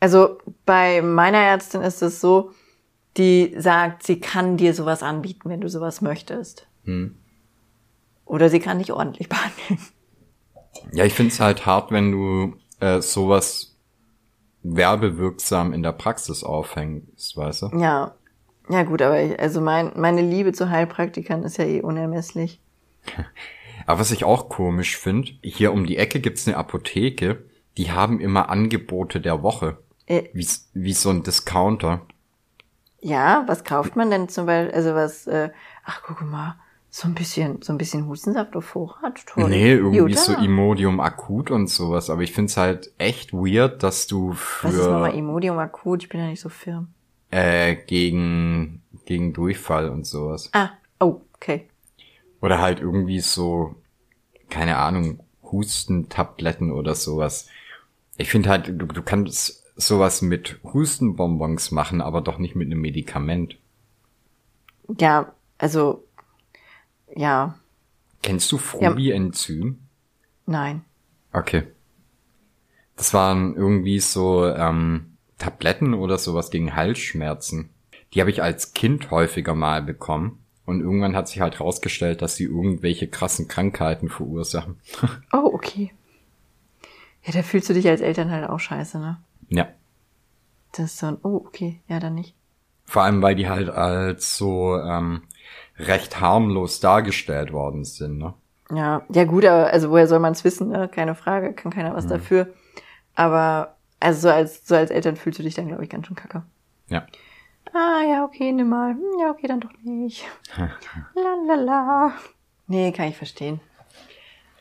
also bei meiner Ärztin ist es so, die sagt, sie kann dir sowas anbieten, wenn du sowas möchtest. Hm. Oder sie kann dich ordentlich [laughs] behandeln. Ja, ich find's halt hart, wenn du äh, sowas werbewirksam in der Praxis aufhängst, weißt du? Ja, ja gut, aber ich, also mein, meine Liebe zu Heilpraktikern ist ja eh unermesslich. [laughs] Aber was ich auch komisch finde, hier um die Ecke gibt's eine Apotheke, die haben immer Angebote der Woche. Äh, Wie, wie so ein Discounter. ja, was kauft man denn zum Beispiel? Also was? Äh, ach, guck mal, so ein bisschen, so ein bisschen Hustensaft auf Vorrat. Toll. Nee, irgendwie Jutta. so Imodium akut und sowas. Aber ich find's halt echt weird, dass du Was ist nochmal für Imodium akut? Ich bin ja nicht so firm. äh, gegen, gegen Durchfall und sowas. Ah, oh, okay. Oder halt irgendwie so, keine Ahnung, Hustentabletten oder sowas. Ich finde halt, du, du kannst sowas mit Hustenbonbons machen, aber doch nicht mit einem Medikament. Ja, also, ja, Kennst du Frubi-Enzym? nein. Okay. Das waren irgendwie so ähm, Tabletten oder sowas gegen Halsschmerzen. Die habe ich als Kind häufiger mal bekommen. Und irgendwann hat sich halt rausgestellt, dass sie irgendwelche krassen Krankheiten verursachen. [laughs] Oh, okay. Ja, da fühlst du dich als Eltern halt auch scheiße, ne? ja. Das ist so ein, oh, okay, ja, dann nicht. Vor allem, weil die halt als so ähm, recht harmlos dargestellt worden sind, ne? Ja, ja gut, aber also woher soll man es wissen, ne? Keine Frage, kann keiner was dafür. Aber also so als so als Eltern fühlst du dich dann, glaube ich, ganz schön kacke. Ja. Ah, ja, okay, nimm mal. Hm, ja, okay, dann doch nicht. [laughs] la la la. Nee, kann ich verstehen.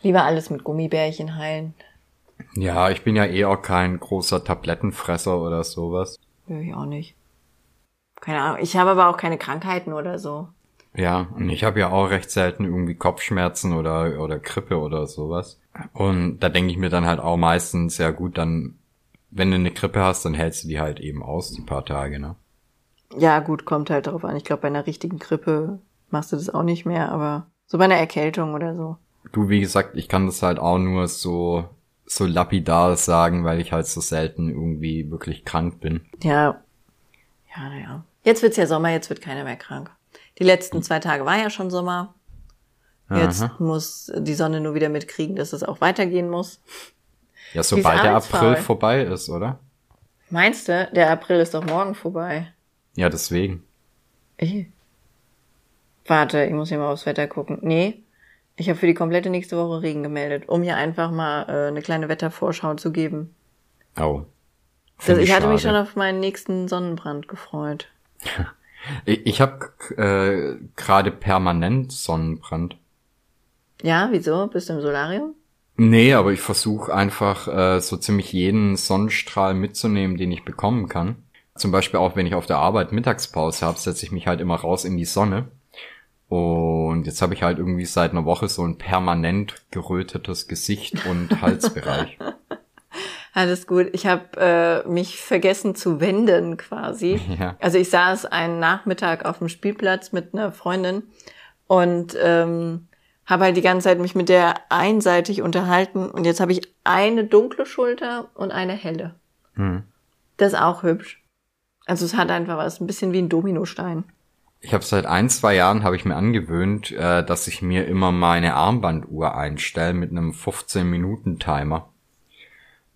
Lieber alles mit Gummibärchen heilen. Ja, ich bin ja eh auch kein großer Tablettenfresser oder sowas. Nö, ich auch nicht. Keine Ahnung. Ich habe aber auch keine Krankheiten oder so. Ja, und ich habe ja auch recht selten irgendwie Kopfschmerzen oder, oder Grippe oder sowas. Und da denke ich mir dann halt auch meistens, ja gut, dann, wenn du eine Grippe hast, dann hältst du die halt eben aus, die paar Tage, ne? Ja, gut, kommt halt drauf an. Ich glaube, bei einer richtigen Grippe machst du das auch nicht mehr, aber so bei einer Erkältung oder so. Du, wie gesagt, ich kann das halt auch nur so, so lapidar sagen, weil ich halt so selten irgendwie wirklich krank bin. Ja. Ja, naja. Jetzt wird's ja Sommer, jetzt wird keiner mehr krank. Die letzten zwei Tage war ja schon Sommer. Jetzt Aha. muss die Sonne nur wieder mitkriegen, dass es auch weitergehen muss. Ja, sobald der. April vorbei ist, oder? Meinst du, der April ist doch morgen vorbei? Ja, deswegen. Eh. Warte, ich muss hier mal aufs Wetter gucken. Nee, ich habe für die komplette nächste Woche Regen gemeldet, um hier einfach mal äh, eine kleine Wettervorschau zu geben. Oh. Das, ich hatte mich schon schade. auf meinen nächsten Sonnenbrand gefreut. [laughs] Ich, ich habe äh, gerade permanent Sonnenbrand. Ja, wieso? Bist du im Solarium? Nee, aber ich versuche einfach äh, so ziemlich jeden Sonnenstrahl mitzunehmen, den ich bekommen kann. Zum Beispiel auch, wenn ich auf der Arbeit Mittagspause habe, setze ich mich halt immer raus in die Sonne. Und jetzt habe ich halt irgendwie seit einer Woche so ein permanent gerötetes Gesicht und [laughs] Halsbereich. Alles gut. Ich habe äh, mich vergessen zu wenden quasi. [laughs] Ja. Also ich saß einen Nachmittag auf dem Spielplatz mit einer Freundin und ähm, habe halt die ganze Zeit mich mit der einseitig unterhalten und jetzt habe ich eine dunkle Schulter und eine helle. Hm. Das ist auch hübsch. Also es hat einfach was, ein bisschen wie ein Dominostein. Ich habe seit ein, zwei Jahren habe ich mir angewöhnt, äh, dass ich mir immer meine Armbanduhr einstelle mit einem 15-Minuten-Timer.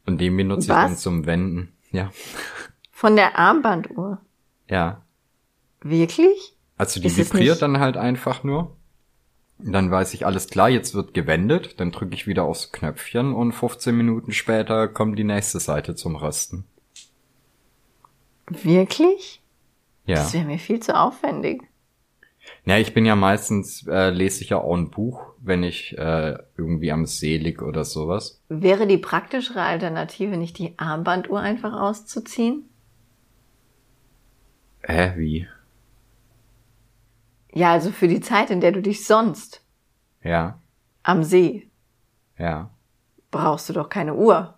Und den benutze ich Was? dann zum Wenden. Ja. Von der Armbanduhr. Ja. Wirklich? Also die Ist vibriert dann halt einfach nur. Und dann weiß ich, alles klar, jetzt wird gewendet. Dann drücke ich wieder aufs Knöpfchen und 15 Minuten später kommt die nächste Seite zum Rösten. Wirklich? Ja. Das wäre mir viel zu aufwendig. Ja, ich bin ja meistens, äh, lese ich ja auch ein Buch, wenn ich äh, irgendwie am See lieg oder sowas. Wäre die praktischere Alternative nicht die Armbanduhr einfach auszuziehen? Hä, wie? Ja, also für die Zeit, in der du dich sonst Ja, am See ja. brauchst du doch keine Uhr.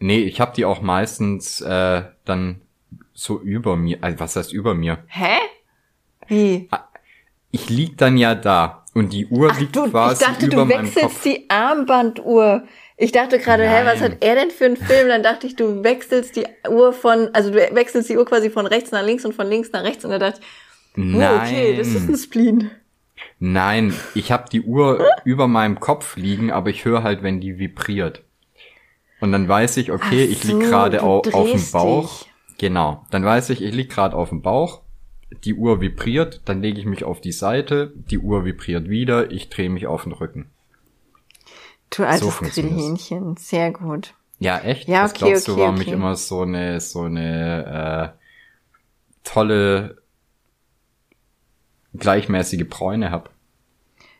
Nee, ich habe die auch meistens äh, dann so über mir. Also was heißt über mir? Hä? Wie? Ich lieg dann ja da und die Uhr Ach liegt du, ich quasi dachte, über du meinem wechselst Kopf. die Armbanduhr. Ich dachte gerade, hä, was hat er denn für einen Film? Dann dachte ich, du wechselst die Uhr von, also du wechselst die Uhr quasi von rechts nach links und von links nach rechts. Und da dachte ich, oh, Nein, okay, das ist ein Spleen. nein, ich habe die Uhr [laughs] über meinem Kopf liegen, aber ich höre halt, wenn die vibriert. Und dann weiß ich, okay, Ach ich lieg so, gerade du au auf dem Bauch. dich. Genau, dann weiß ich, ich lieg gerade auf dem Bauch. Die Uhr vibriert, dann lege ich mich auf die Seite, die Uhr vibriert wieder, ich drehe mich auf den Rücken. Du altes funktioniert's. Grillhähnchen, sehr gut. Ja, echt? Ja, okay, glaubst du, okay, warum okay. ich immer so eine, so eine äh, tolle, gleichmäßige Bräune hab?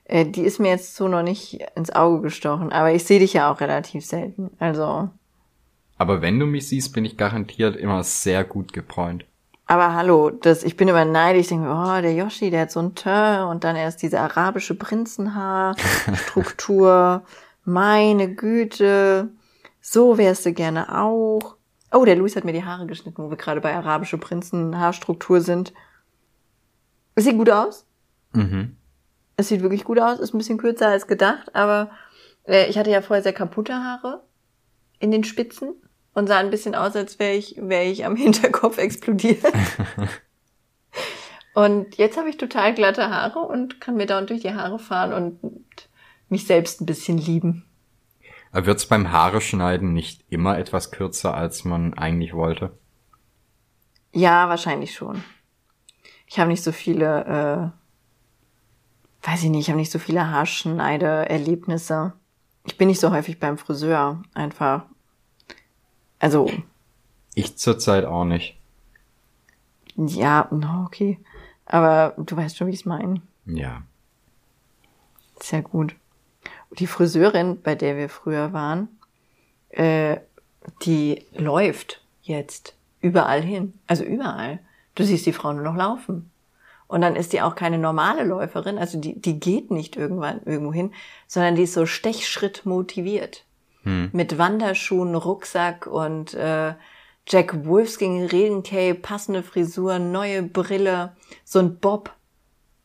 Äh, die ist mir jetzt so noch nicht ins Auge gestochen, aber ich sehe dich ja auch relativ selten. Also, Aber wenn du mich siehst, bin ich garantiert immer sehr gut gebräunt. Aber hallo, das, ich bin immer neidisch, ich denke mir, oh, der Yoshi, der hat so ein Teint und dann erst diese arabische Prinzenhaarstruktur. [laughs] Meine Güte, so wärst du gerne auch. Oh, der Luis hat mir die Haare geschnitten, wo wir gerade bei arabische Prinzenhaarstruktur sind. Es sieht gut aus. Mhm. Es sieht wirklich gut aus, ist ein bisschen kürzer als gedacht, aber äh, ich hatte ja vorher sehr kaputte Haare in den Spitzen und sah ein bisschen aus, als wäre ich, wäre ich am [laughs] Hinterkopf explodiert. [laughs] und jetzt habe ich total glatte Haare und kann mir dauernd durch die Haare fahren und mich selbst ein bisschen lieben. Aber wird's beim Haare schneiden nicht immer etwas kürzer, als man eigentlich wollte? Ja, wahrscheinlich schon. Ich habe nicht so viele, äh, weiß ich nicht, ich habe nicht so viele Haarschneide-Erlebnisse. Ich bin nicht so häufig beim Friseur, einfach. Also, Ich zurzeit auch nicht. ja, no, okay. Aber du weißt schon, wie ich es meine. Ja. Sehr gut. Die Friseurin, bei der wir früher waren, äh, die läuft jetzt überall hin. Also überall. Du siehst die Frau nur noch laufen. Und dann ist die auch keine normale Läuferin, also die, die geht nicht irgendwann irgendwo hin, sondern die ist so Stechschritt motiviert. Mit Wanderschuhen, Rucksack und äh, Jack Wolfskin Regencape, passende Frisur, neue Brille, so ein Bob,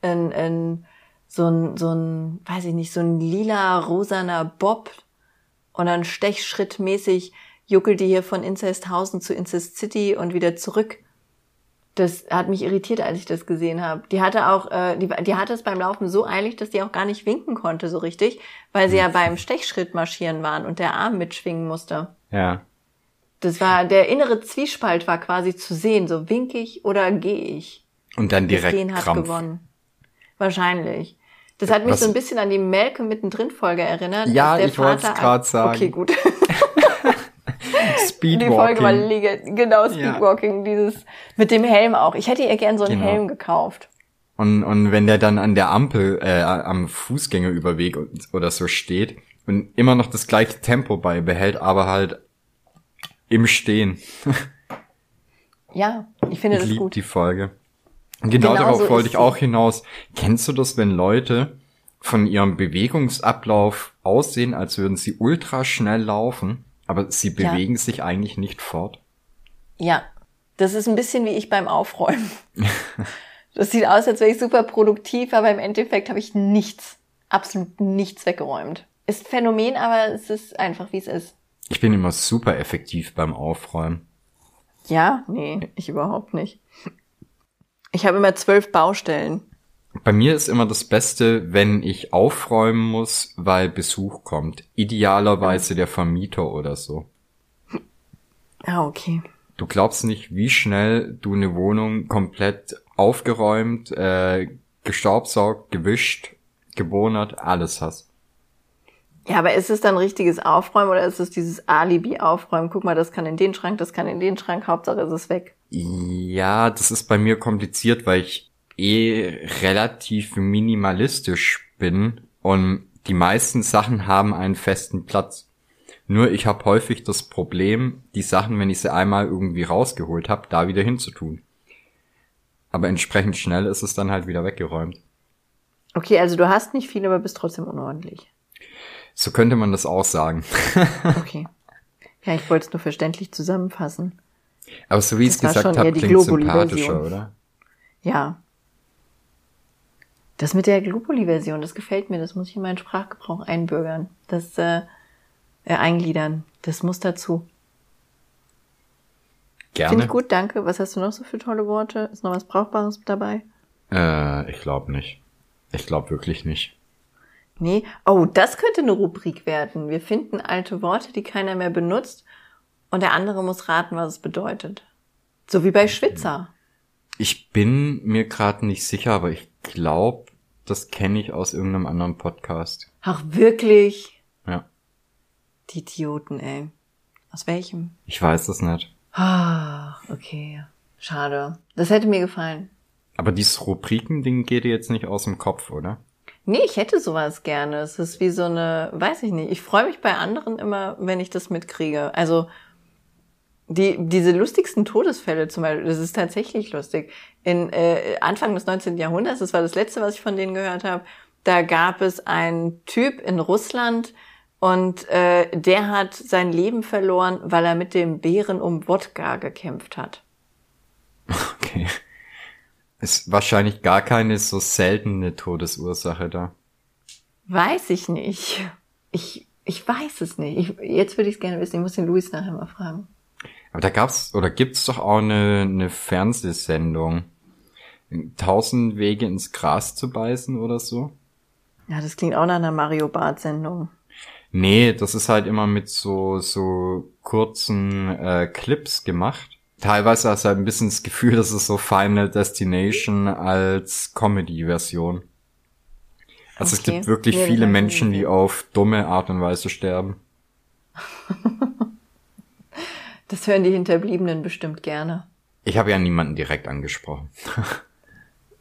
ein, ein, so ein, so ein, weiß ich nicht, so ein lila, rosaner Bob und dann stechschrittmäßig juckelt die hier von Incesthausen zu Incest City und wieder zurück. Das hat mich irritiert, als ich das gesehen habe. Die hatte auch, äh, die, die hatte es beim Laufen so eilig, dass die auch gar nicht winken konnte so richtig, weil sie ja beim Stechschritt marschieren waren und der Arm mitschwingen musste. Ja. Das war, der innere Zwiespalt war quasi zu sehen, so wink ich oder gehe ich. Und dann Das direkt Gehen hat Krampf. gewonnen. Wahrscheinlich. Das hat mich Was- so ein bisschen an die Melke mittendrin Folge erinnert. Ja, ich wollt's Vater- grad sagen. Okay, gut. [laughs] Speedwalking. Die Folge war liege, genau, Speedwalking, dieses, mit dem Helm auch. Ich hätte ihr gern so einen Genau. Helm gekauft. Und, und wenn der dann an der Ampel, äh, am Fußgängerüberweg oder so steht und immer noch das gleiche Tempo beibehält, aber halt im Stehen. [laughs] Ja, ich finde Ich das liebe gut. die Folge. Und genau, Genau darauf so wollte ich auch hinaus. Kennst du das, wenn Leute von ihrem Bewegungsablauf aussehen, als würden sie ultra schnell laufen, aber sie Ja. bewegen sich eigentlich nicht fort. Ja, das ist ein bisschen wie ich beim Aufräumen. [laughs] Das sieht aus, als wäre ich super produktiv, aber im Endeffekt habe ich nichts, absolut nichts weggeräumt. Ist Phänomen, aber es ist einfach, wie es ist. Ich bin immer super effektiv beim Aufräumen. Ja, nee, ich überhaupt nicht. Ich habe immer zwölf Baustellen. Bei mir ist immer das Beste, wenn ich aufräumen muss, weil Besuch kommt. Idealerweise der Vermieter oder so. Ah, okay. Du glaubst nicht, wie schnell du eine Wohnung komplett aufgeräumt, äh, gestaubsaugt, gewischt, gebonert, alles hast. Ja, aber ist es dann richtiges Aufräumen oder ist es dieses Alibi-Aufräumen? Guck mal, das kann in den Schrank, das kann in den Schrank, Hauptsache ist es weg. Ja, das ist bei mir kompliziert, weil ich eh relativ minimalistisch bin und die meisten Sachen haben einen festen Platz. Nur ich habe häufig das Problem, die Sachen, wenn ich sie einmal irgendwie rausgeholt habe, da wieder hinzutun. Aber entsprechend schnell ist es dann halt wieder weggeräumt. Okay, also du hast nicht viel, aber bist trotzdem unordentlich. So könnte man das auch sagen. [laughs] Okay. Ja, ich wollte es nur verständlich zusammenfassen. Aber so wie ich es gesagt habe, klingt sympathischer, oder? Ja. Das mit der Globuli-Version, das gefällt mir. Das muss ich in meinen Sprachgebrauch einbürgern. Das äh, äh, eingliedern. Das muss dazu. Finde Gerne. ich gut, danke. Was hast du noch so für tolle Worte? Ist noch was Brauchbares dabei? Äh, ich glaube nicht. Ich glaube wirklich nicht. Nee. Oh, das könnte eine Rubrik werden. Wir finden alte Worte, die keiner mehr benutzt und der andere muss raten, was es bedeutet. So wie bei Schwitzer. Ich bin mir gerade nicht sicher, aber ich glaube, das kenne ich aus irgendeinem anderen Podcast. Ach, wirklich? Ja. Die Idioten, ey. Aus welchem? Ich weiß es nicht. Ah, okay. Schade. Das hätte mir gefallen. Aber dieses Rubriken-Ding geht dir jetzt nicht aus dem Kopf, oder? Nee, ich hätte sowas gerne. Es ist wie so eine, weiß ich nicht. Ich freue mich bei anderen immer, wenn ich das mitkriege. Also die, diese lustigsten Todesfälle zum Beispiel, das ist tatsächlich lustig. In äh, Anfang des 19. Jahrhunderts, das war das letzte, was ich von denen gehört habe, da gab es einen Typ in Russland und äh, der hat sein Leben verloren, weil er mit dem Bären um Wodka gekämpft hat. Okay. Ist wahrscheinlich gar keine so seltene Todesursache da. Weiß ich nicht. Ich, ich weiß es nicht. Ich, jetzt würde ich es gerne wissen. Ich muss den Luis nachher mal fragen. Aber da gab's oder gibt's doch auch eine, eine Fernsehsendung. Tausend Wege ins Gras zu beißen oder so? Ja, das klingt auch nach einer Mario Bart Sendung. Nee, das ist halt immer mit so, so kurzen äh, Clips gemacht. Teilweise hast du halt ein bisschen das Gefühl, das ist so Final Destination als Comedy-Version. Also es Okay. gibt wirklich das viele Menschen, die auf dumme Art und Weise sterben. [laughs] Das hören die Hinterbliebenen bestimmt gerne. Ich habe ja niemanden direkt angesprochen. [laughs]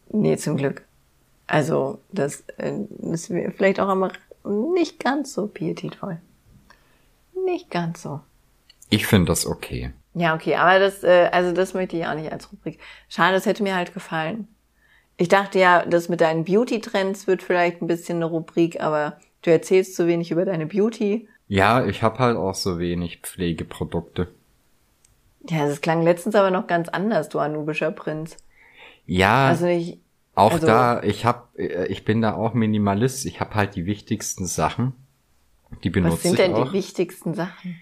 Nee, zum Glück. Also, das äh, ist mir vielleicht auch immer nicht ganz so pietätvoll. Nicht ganz so. Ich finde das okay. Ja, okay, aber das, äh, also das möchte ich auch nicht als Rubrik. Schade, das hätte mir halt gefallen. Ich dachte ja, das mit deinen Beauty-Trends wird vielleicht ein bisschen eine Rubrik, aber du erzählst zu wenig über deine Beauty. Ja, ich habe halt auch so wenig Pflegeprodukte. Ja, das klang letztens aber noch ganz anders, du anubischer Prinz. Ja, Also nicht, auch also- da, ich hab, äh, ich bin da auch Minimalist. Ich habe halt die wichtigsten Sachen. Die benutze was sind ich denn auch. die wichtigsten Sachen?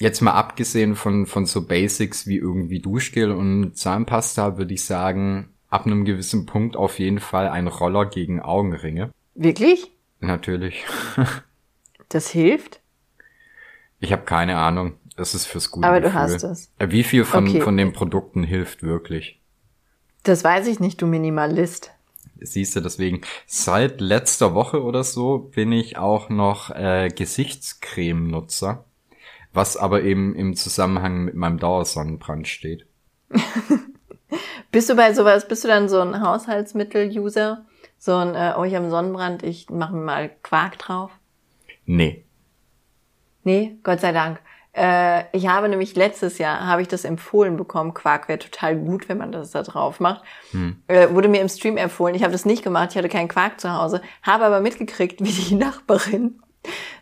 Jetzt mal abgesehen von, von so Basics wie irgendwie Duschgel und Zahnpasta, würde ich sagen, ab einem gewissen Punkt auf jeden Fall ein Roller gegen Augenringe. Wirklich? Natürlich. [laughs] Das hilft? Ich habe keine Ahnung. Es ist fürs gute Aber du Gefühl. hast es. Äh, Wie viel von, Okay. von den Produkten hilft wirklich? Das weiß ich nicht, du Minimalist. Siehst du, deswegen, seit letzter Woche oder so bin ich auch noch äh, Gesichtscreme-Nutzer, was aber eben im Zusammenhang mit meinem Dauersonnenbrand steht. [laughs] Bist du bei sowas, bist du dann so ein Haushaltsmittel-User? So ein, äh, oh, ich habe einen Sonnenbrand, ich mache mir mal Quark drauf? Nee. Nee, Gott sei Dank. Äh, ich habe nämlich letztes Jahr, habe ich das empfohlen bekommen, Quark wäre total gut, wenn man das da drauf macht. Hm. Äh, wurde mir im Stream empfohlen. Ich habe das nicht gemacht, ich hatte keinen Quark zu Hause, habe aber mitgekriegt, wie die [laughs] Nachbarin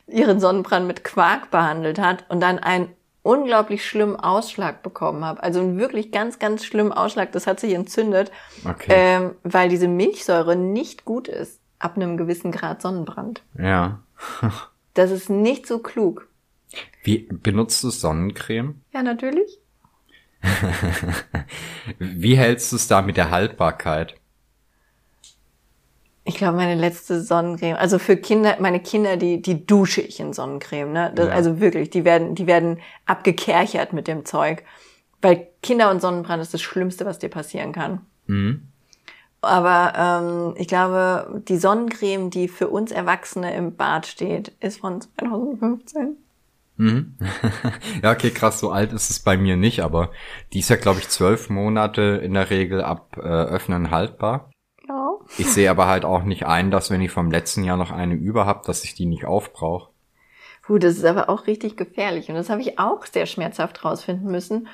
ihren Sonnenbrand mit Quark behandelt hat und dann einen unglaublich schlimmen Ausschlag bekommen habe. Also einen wirklich ganz, ganz schlimmen Ausschlag. Das hat sich entzündet, okay. ähm, weil diese Milchsäure nicht gut ist ab einem gewissen Grad Sonnenbrand. Ja. [laughs] das ist nicht so klug. Wie benutzt du Sonnencreme? Ja, natürlich. [laughs] Wie hältst du es da mit der Haltbarkeit? Ich glaube, meine letzte Sonnencreme, also für Kinder, meine Kinder, die, die dusche ich in Sonnencreme, ne? Das, ja. Also wirklich, die werden, die werden abgekerchert mit dem Zeug. Weil Kinder und Sonnenbrand ist das Schlimmste, was dir passieren kann. Mhm. Aber ähm, ich glaube, die Sonnencreme, die für uns Erwachsene im Bad steht, ist von 2015. Mhm. [laughs] ja, okay, krass, so alt ist es bei mir nicht, aber die ist ja, glaube ich, zwölf Monate in der Regel ab äh, Öffnen haltbar. Ja. Ich sehe aber halt auch nicht ein, dass wenn ich vom letzten Jahr noch eine über habe, dass ich die nicht aufbrauche. Puh, das ist aber auch richtig gefährlich und das habe ich auch sehr schmerzhaft rausfinden müssen.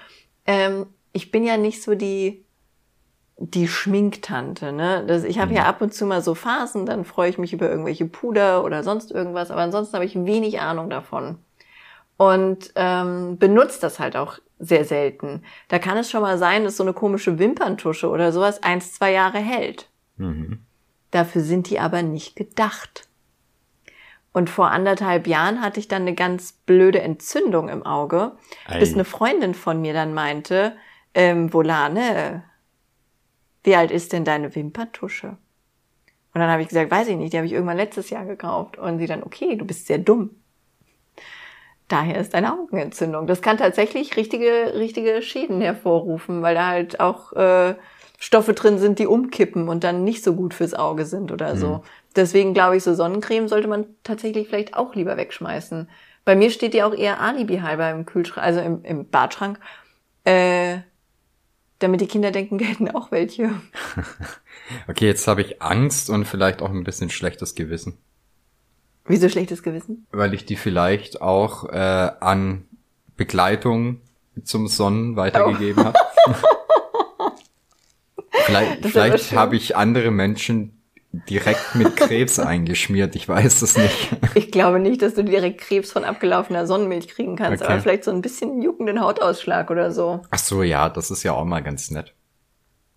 Ähm, ich bin ja nicht so die die Schminktante, ne? Das, ich habe mhm. ja ab und zu mal so Phasen, dann freue ich mich über irgendwelche Puder oder sonst irgendwas, aber ansonsten habe ich wenig Ahnung davon und ähm, benutzt das halt auch sehr selten. Da kann es schon mal sein, dass so eine komische Wimperntusche oder sowas eins, zwei Jahre hält. Mhm. Dafür sind die aber nicht gedacht. Und vor anderthalb Jahren hatte ich dann eine ganz blöde Entzündung im Auge, Ei. bis eine Freundin von mir dann meinte, ähm, Volane, wie alt ist denn deine Wimperntusche? Und dann habe ich gesagt, weiß ich nicht, die habe ich irgendwann letztes Jahr gekauft. Und sie dann, okay, du bist sehr dumm. Daher ist eine Augenentzündung. Das kann tatsächlich richtige, richtige Schäden hervorrufen, weil da halt auch äh, Stoffe drin sind, die umkippen und dann nicht so gut fürs Auge sind oder so. Mhm. Deswegen glaube ich, so Sonnencreme sollte man tatsächlich vielleicht auch lieber wegschmeißen. Bei mir steht die auch eher Alibi halber im Kühlschrank, also im, im Badschrank, äh, damit die Kinder denken, [laughs] hätten auch welche. [laughs] okay, jetzt habe ich Angst und vielleicht auch ein bisschen schlechtes Gewissen. Wieso schlechtes Gewissen? Weil ich die vielleicht auch äh, an Begleitung zum Sonnen weitergegeben oh. habe. [laughs] vielleicht vielleicht habe ich andere Menschen direkt mit Krebs [laughs] eingeschmiert. Ich weiß es nicht. Ich glaube nicht, dass du direkt Krebs von abgelaufener Sonnenmilch kriegen kannst, okay. aber vielleicht so ein bisschen juckenden Hautausschlag oder so. Ach so, ja, das ist ja auch mal ganz nett.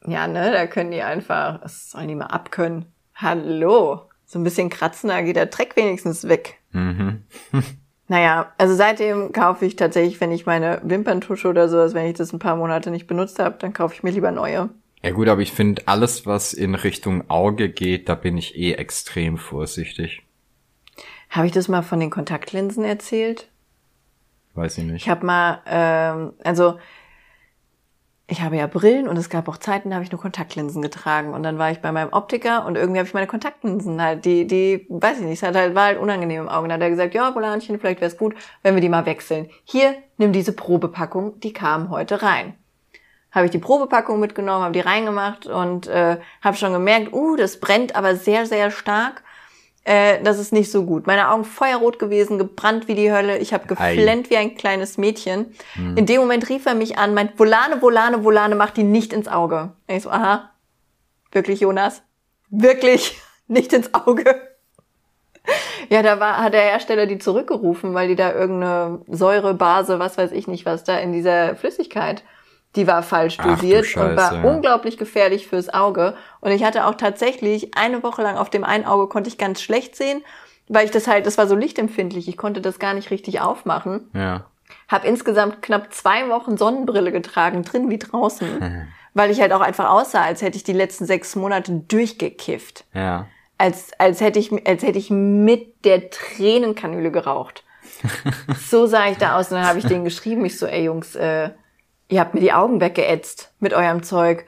Ja, ne, da können die einfach, das sollen die mal abkönnen. Hallo so ein bisschen kratzen, da geht der Dreck wenigstens weg. Mhm. [laughs] naja, also seitdem kaufe ich tatsächlich, wenn ich meine Wimperntusche oder sowas, wenn ich das ein paar Monate nicht benutzt habe, dann kaufe ich mir lieber neue. Ja gut, aber ich finde, alles, was in Richtung Auge geht, da bin ich eh extrem vorsichtig. Habe ich das mal von den Kontaktlinsen erzählt? Weiß ich nicht. Ich habe mal, ähm, also ich habe ja Brillen und es gab auch Zeiten, da habe ich nur Kontaktlinsen getragen. Und dann war ich bei meinem Optiker und irgendwie habe ich meine Kontaktlinsen halt, die, die, weiß ich nicht, es hat halt, war halt unangenehm im Auge. Da hat er gesagt, ja, Bolanchen, vielleicht wäre es gut, wenn wir die mal wechseln. Hier, nimm diese Probepackung, die kam heute rein. Habe ich die Probepackung mitgenommen, habe die reingemacht und äh, habe schon gemerkt, uh, das brennt aber sehr, sehr stark äh, das ist nicht so gut. Meine Augen feuerrot gewesen, gebrannt wie die Hölle. Ich habe geflennt Ei. wie ein kleines Mädchen. Hm. In dem Moment rief er mich an, meint, Volane, Volane, Volane, mach die nicht ins Auge. Und ich so, aha, wirklich, Jonas? Wirklich [laughs] nicht ins Auge? [laughs] Ja, da war, hat der Hersteller die zurückgerufen, weil die da irgendeine Säure, Base, was weiß ich nicht was, da in dieser Flüssigkeit die war falsch dosiert und war unglaublich gefährlich fürs Auge. Und ich hatte auch tatsächlich eine Woche lang auf dem einen Auge konnte ich ganz schlecht sehen, weil ich das halt, das war so lichtempfindlich, ich konnte das gar nicht richtig aufmachen. Ja. Hab insgesamt knapp zwei Wochen Sonnenbrille getragen, drin wie draußen, [laughs] weil ich halt auch einfach aussah, als hätte ich die letzten sechs Monate durchgekifft. Ja. Als, als hätte ich, als hätte ich mit der Tränenkanüle geraucht. [laughs] so sah ich da aus und dann habe ich denen geschrieben, ich so, ey Jungs, äh, ihr habt mir die Augen weggeätzt mit eurem Zeug.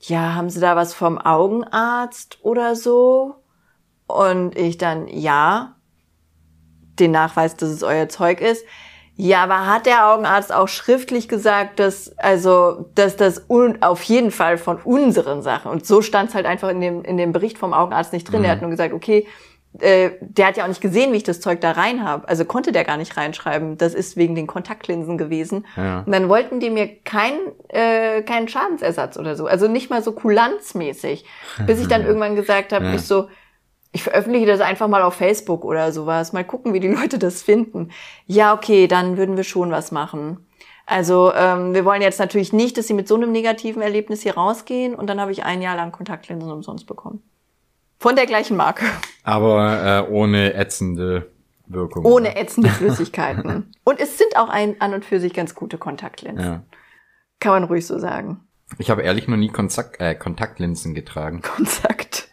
Ja, haben Sie da was vom Augenarzt oder so? Und ich dann, ja, den Nachweis, dass es euer Zeug ist. Ja, aber hat der Augenarzt auch schriftlich gesagt, dass also dass das un auf jeden Fall von unseren Sachen und so stand es halt einfach in dem in dem Bericht vom Augenarzt nicht drin. Mhm. Er hat nur gesagt, okay, äh, der hat ja auch nicht gesehen, wie ich das Zeug da rein habe. Also konnte der gar nicht reinschreiben. Das ist wegen den Kontaktlinsen gewesen. Ja. Und dann wollten die mir keinen äh, keinen Schadensersatz oder so. Also nicht mal so kulanzmäßig. Bis ich dann irgendwann gesagt habe, Ja. ich so, ich veröffentliche das einfach mal auf Facebook oder sowas. Mal gucken, wie die [laughs] Leute das finden. Ja, okay, dann würden wir schon was machen. Also ähm, wir wollen jetzt natürlich nicht, dass sie mit so einem negativen Erlebnis hier rausgehen. Und dann habe ich ein Jahr lang Kontaktlinsen umsonst bekommen. Von der gleichen Marke. Aber äh, ohne ätzende Wirkung. Ohne ätzende [laughs] Flüssigkeiten. Und es sind auch ein, an und für sich ganz gute Kontaktlinsen. Ja. Kann man ruhig so sagen. Ich habe ehrlich noch nie Kontakt, äh, Kontaktlinsen getragen. [laughs] Kontakt.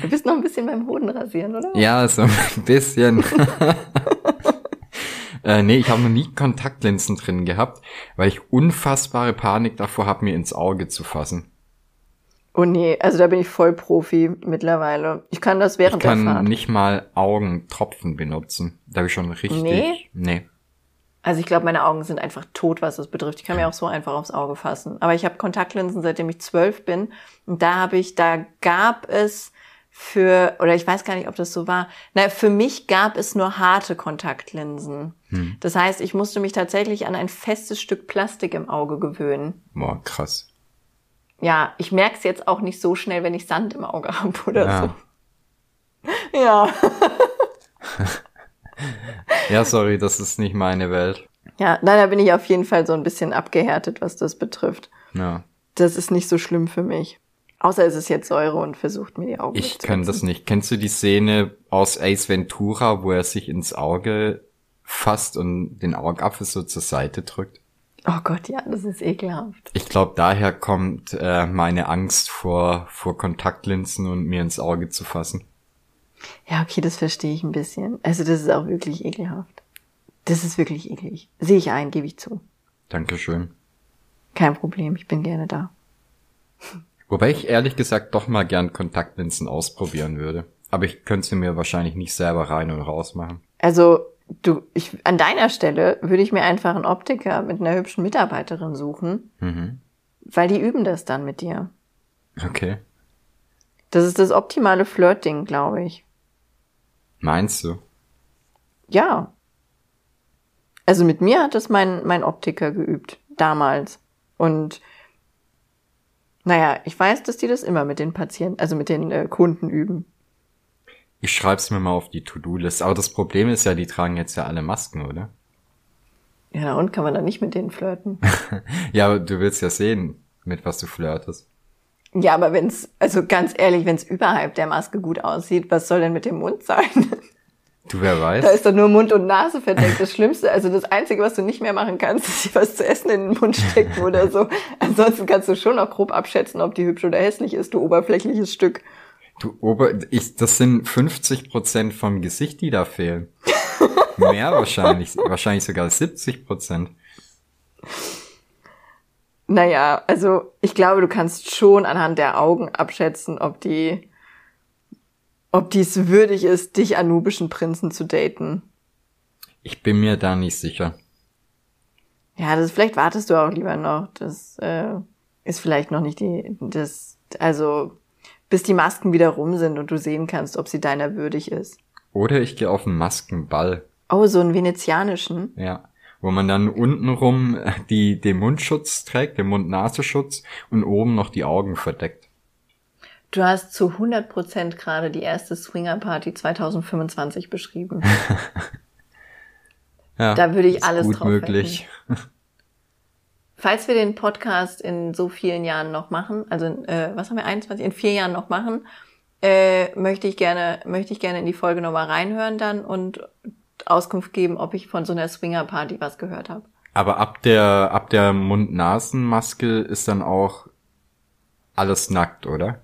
Du bist noch ein bisschen beim Hoden rasieren, oder? Ja, so ein bisschen. [laughs] äh, nee, ich habe noch nie Kontaktlinsen drin gehabt, weil ich unfassbare Panik davor habe, mir ins Auge zu fassen. Oh nee, also da bin ich voll Profi mittlerweile. Ich kann das Ich während der kann Fahrt. nicht mal Augentropfen benutzen. Da habe ich schon richtig. Nee? Nee. Also ich glaube, meine Augen sind einfach tot, was das betrifft. Ich kann mir auch so einfach aufs Auge fassen. Aber ich habe Kontaktlinsen, seitdem ich zwölf bin. Und da habe ich, da gab es für, oder ich weiß gar nicht, ob das so war. Na, für mich gab es nur harte Kontaktlinsen. Hm. Das heißt, ich musste mich tatsächlich an ein festes Stück Plastik im Auge gewöhnen. Boah, krass. Ja, ich merke es jetzt auch nicht so schnell, wenn ich Sand im Auge habe oder Ja. so. Ja. [laughs] Ja, sorry, das ist nicht meine Welt. Ja, nein, da bin ich auf jeden Fall so ein bisschen abgehärtet, was das betrifft. Ja. Das ist nicht so schlimm für mich. Außer es ist jetzt Säure und versucht mir die Augen Ich kann das nicht. Kennst du die Szene aus Ace Ventura, wo er sich ins Auge fasst und den Augapfel so zur Seite drückt? Oh Gott, ja, das ist ekelhaft. Ich glaube, daher kommt äh, meine Angst vor, vor Kontaktlinsen und mir ins Auge zu fassen. Ja, okay, das verstehe ich ein bisschen. Also das ist auch wirklich ekelhaft. Das ist wirklich eklig. Sehe ich ein, gebe ich zu. Dankeschön. Kein Problem, ich bin gerne da. Wobei ich ehrlich gesagt doch mal gern Kontaktlinsen ausprobieren würde. Aber ich könnte sie mir wahrscheinlich nicht selber rein und raus machen. Also, du, ich, an deiner Stelle würde ich mir einfach einen Optiker mit einer hübschen Mitarbeiterin suchen, Mhm. weil die üben das dann mit dir. Okay. Das ist das optimale Flirting, glaube ich. Meinst du? Ja. Also mit mir hat das mein, mein Optiker geübt, damals. Und naja, ich weiß, dass die das immer mit den Patienten, also mit den äh, Kunden üben. Ich schreib's mir mal auf die To-Do-List. Aber das Problem ist ja, die tragen jetzt ja alle Masken, oder? Ja, und kann man dann nicht mit denen flirten? [laughs] Ja, aber du willst ja sehen, mit was du flirtest. ja, aber wenn's, also ganz ehrlich, wenn's überhalb der Maske gut aussieht, was soll denn mit dem Mund sein? [laughs] Du, wer weiß? Da ist doch nur Mund und Nase verdeckt. Das Schlimmste, also das Einzige, was du nicht mehr machen kannst, [laughs] ist, dir was zu essen in den Mund stecken oder so. Ansonsten kannst du schon noch grob abschätzen, ob die hübsch oder hässlich ist, du oberflächliches Stück. Du Ober, ich, das sind 50 Prozent vom Gesicht, die da fehlen. Mehr wahrscheinlich, [laughs] wahrscheinlich sogar 70 Prozent. Naja, also ich glaube, du kannst schon anhand der Augen abschätzen, ob die, ob dies würdig ist, dich an nubischen Prinzen zu daten. Ich bin mir da nicht sicher. Ja, das vielleicht wartest du auch lieber noch. Das äh, ist vielleicht noch nicht die, das, also bis die Masken wieder rum sind und du sehen kannst, ob sie deiner würdig ist. Oder ich gehe auf einen Maskenball, Oh, so einen venezianischen. ja. Wo man dann untenrum die, den Mundschutz trägt, den Mund-Nasenschutz und oben noch die Augen verdeckt. Du hast zu 100 Prozent gerade die erste Swinger-Party 2025 beschrieben. [laughs] Ja, Da würde ich alles gut drauf möglich. Falls wir den Podcast in so vielen Jahren noch machen, also äh, was haben wir 21 in vier Jahren noch machen, äh, möchte ich gerne möchte ich gerne in die Folge nochmal reinhören dann und Auskunft geben, ob ich von so einer Swinger Party was gehört habe. Aber ab der, ab der Mund-Nasen-Maske ist dann auch alles nackt, oder?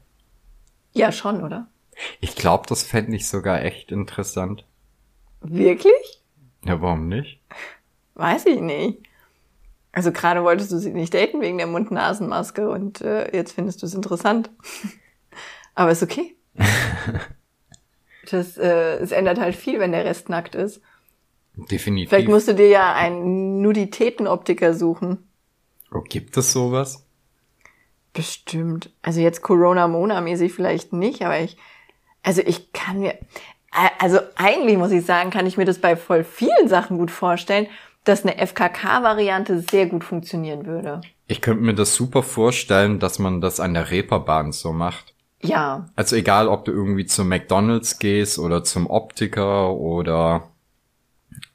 Ja, schon, oder? Ich glaube, das fände ich sogar echt interessant. Wirklich? Ja, warum nicht? Weiß ich nicht. Also gerade wolltest du sie nicht daten wegen der Mund-Nasen-Maske und äh, jetzt findest du es interessant. [laughs] Aber ist okay. [laughs] Das, äh, es ändert halt viel, wenn der Rest nackt ist. Definitiv. Vielleicht musst du dir ja einen Nuditätenoptiker suchen. oh, gibt es sowas? Bestimmt. Also jetzt Corona-Mona-mäßig vielleicht nicht, aber ich, Also ich kann mir, also eigentlich muss ich sagen, kann ich mir das bei voll vielen Sachen gut vorstellen, dass eine FKK-Variante sehr gut funktionieren würde. Ich könnte mir das super vorstellen, dass man das an der Reeperbahn so macht. Ja. Also egal, ob du irgendwie zum McDonald's gehst oder zum Optiker oder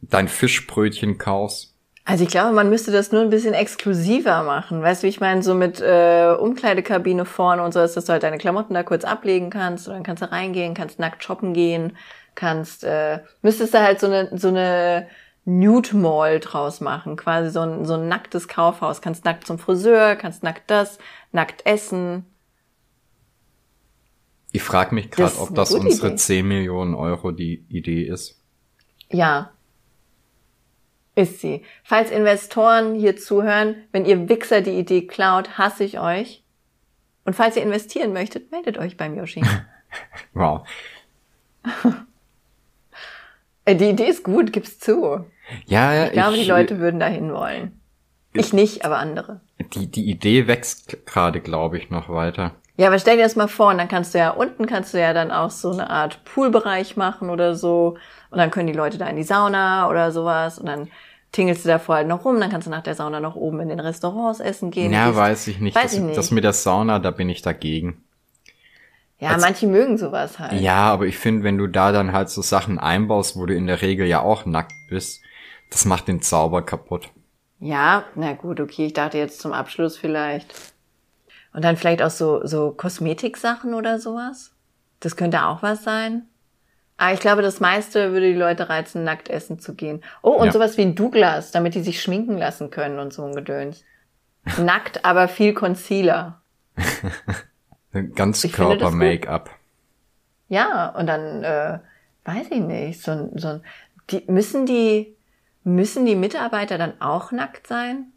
dein Fischbrötchen kaufst. Also ich glaube, man müsste das nur ein bisschen exklusiver machen. Weißt du, wie ich meine, so mit äh, Umkleidekabine vorne und so, dass du halt deine Klamotten da kurz ablegen kannst und dann kannst du reingehen, kannst nackt shoppen gehen, kannst, äh, müsstest du halt so eine, so eine Nude Mall draus machen, quasi so ein, so ein nacktes Kaufhaus. Kannst nackt zum Friseur, kannst nackt das, nackt essen. Ich frage mich gerade, ob das unsere Idee. 10 Millionen Euro die Idee ist. Ja, ist sie. Falls Investoren hier zuhören, wenn ihr Wichser die Idee klaut, hasse ich euch. Und falls ihr investieren möchtet, meldet euch beim Yoshi. [laughs] wow. [laughs] Äh, die Idee ist gut, gib's zu. Ja. Ich glaube, ich, die Leute würden dahin wollen. Ich nicht, aber andere. Die, die Idee wächst gerade, glaube ich, noch weiter. Ja, aber stell dir das mal vor, und dann kannst du ja unten kannst du ja dann auch so eine Art Poolbereich machen oder so. Und dann können die Leute da in die Sauna oder sowas. Und dann tingelst du da vorher noch rum, dann kannst du nach der Sauna noch oben in den Restaurants essen gehen. Ja, weiß ich nicht. Weiß das, ich nicht. das mit der Sauna, da bin ich dagegen. Ja, also, manche mögen sowas halt. Ja, aber ich finde, wenn du da dann halt so Sachen einbaust, wo du in der Regel ja auch nackt bist, das macht den Zauber kaputt. Ja, na gut, okay, ich dachte jetzt zum Abschluss vielleicht. Und dann vielleicht auch so, so Kosmetiksachen oder sowas. Das könnte auch was sein. Aber ich glaube, das meiste würde die Leute reizen, nackt essen zu gehen. Oh, und ja. sowas wie ein Douglas, damit die sich schminken lassen können und so ein Gedöns. [laughs] Nackt, aber viel Concealer. [laughs] Ganz Körper-Make-up. Ja, und dann, äh, weiß ich nicht, so, so die, müssen die, müssen die Mitarbeiter dann auch nackt sein?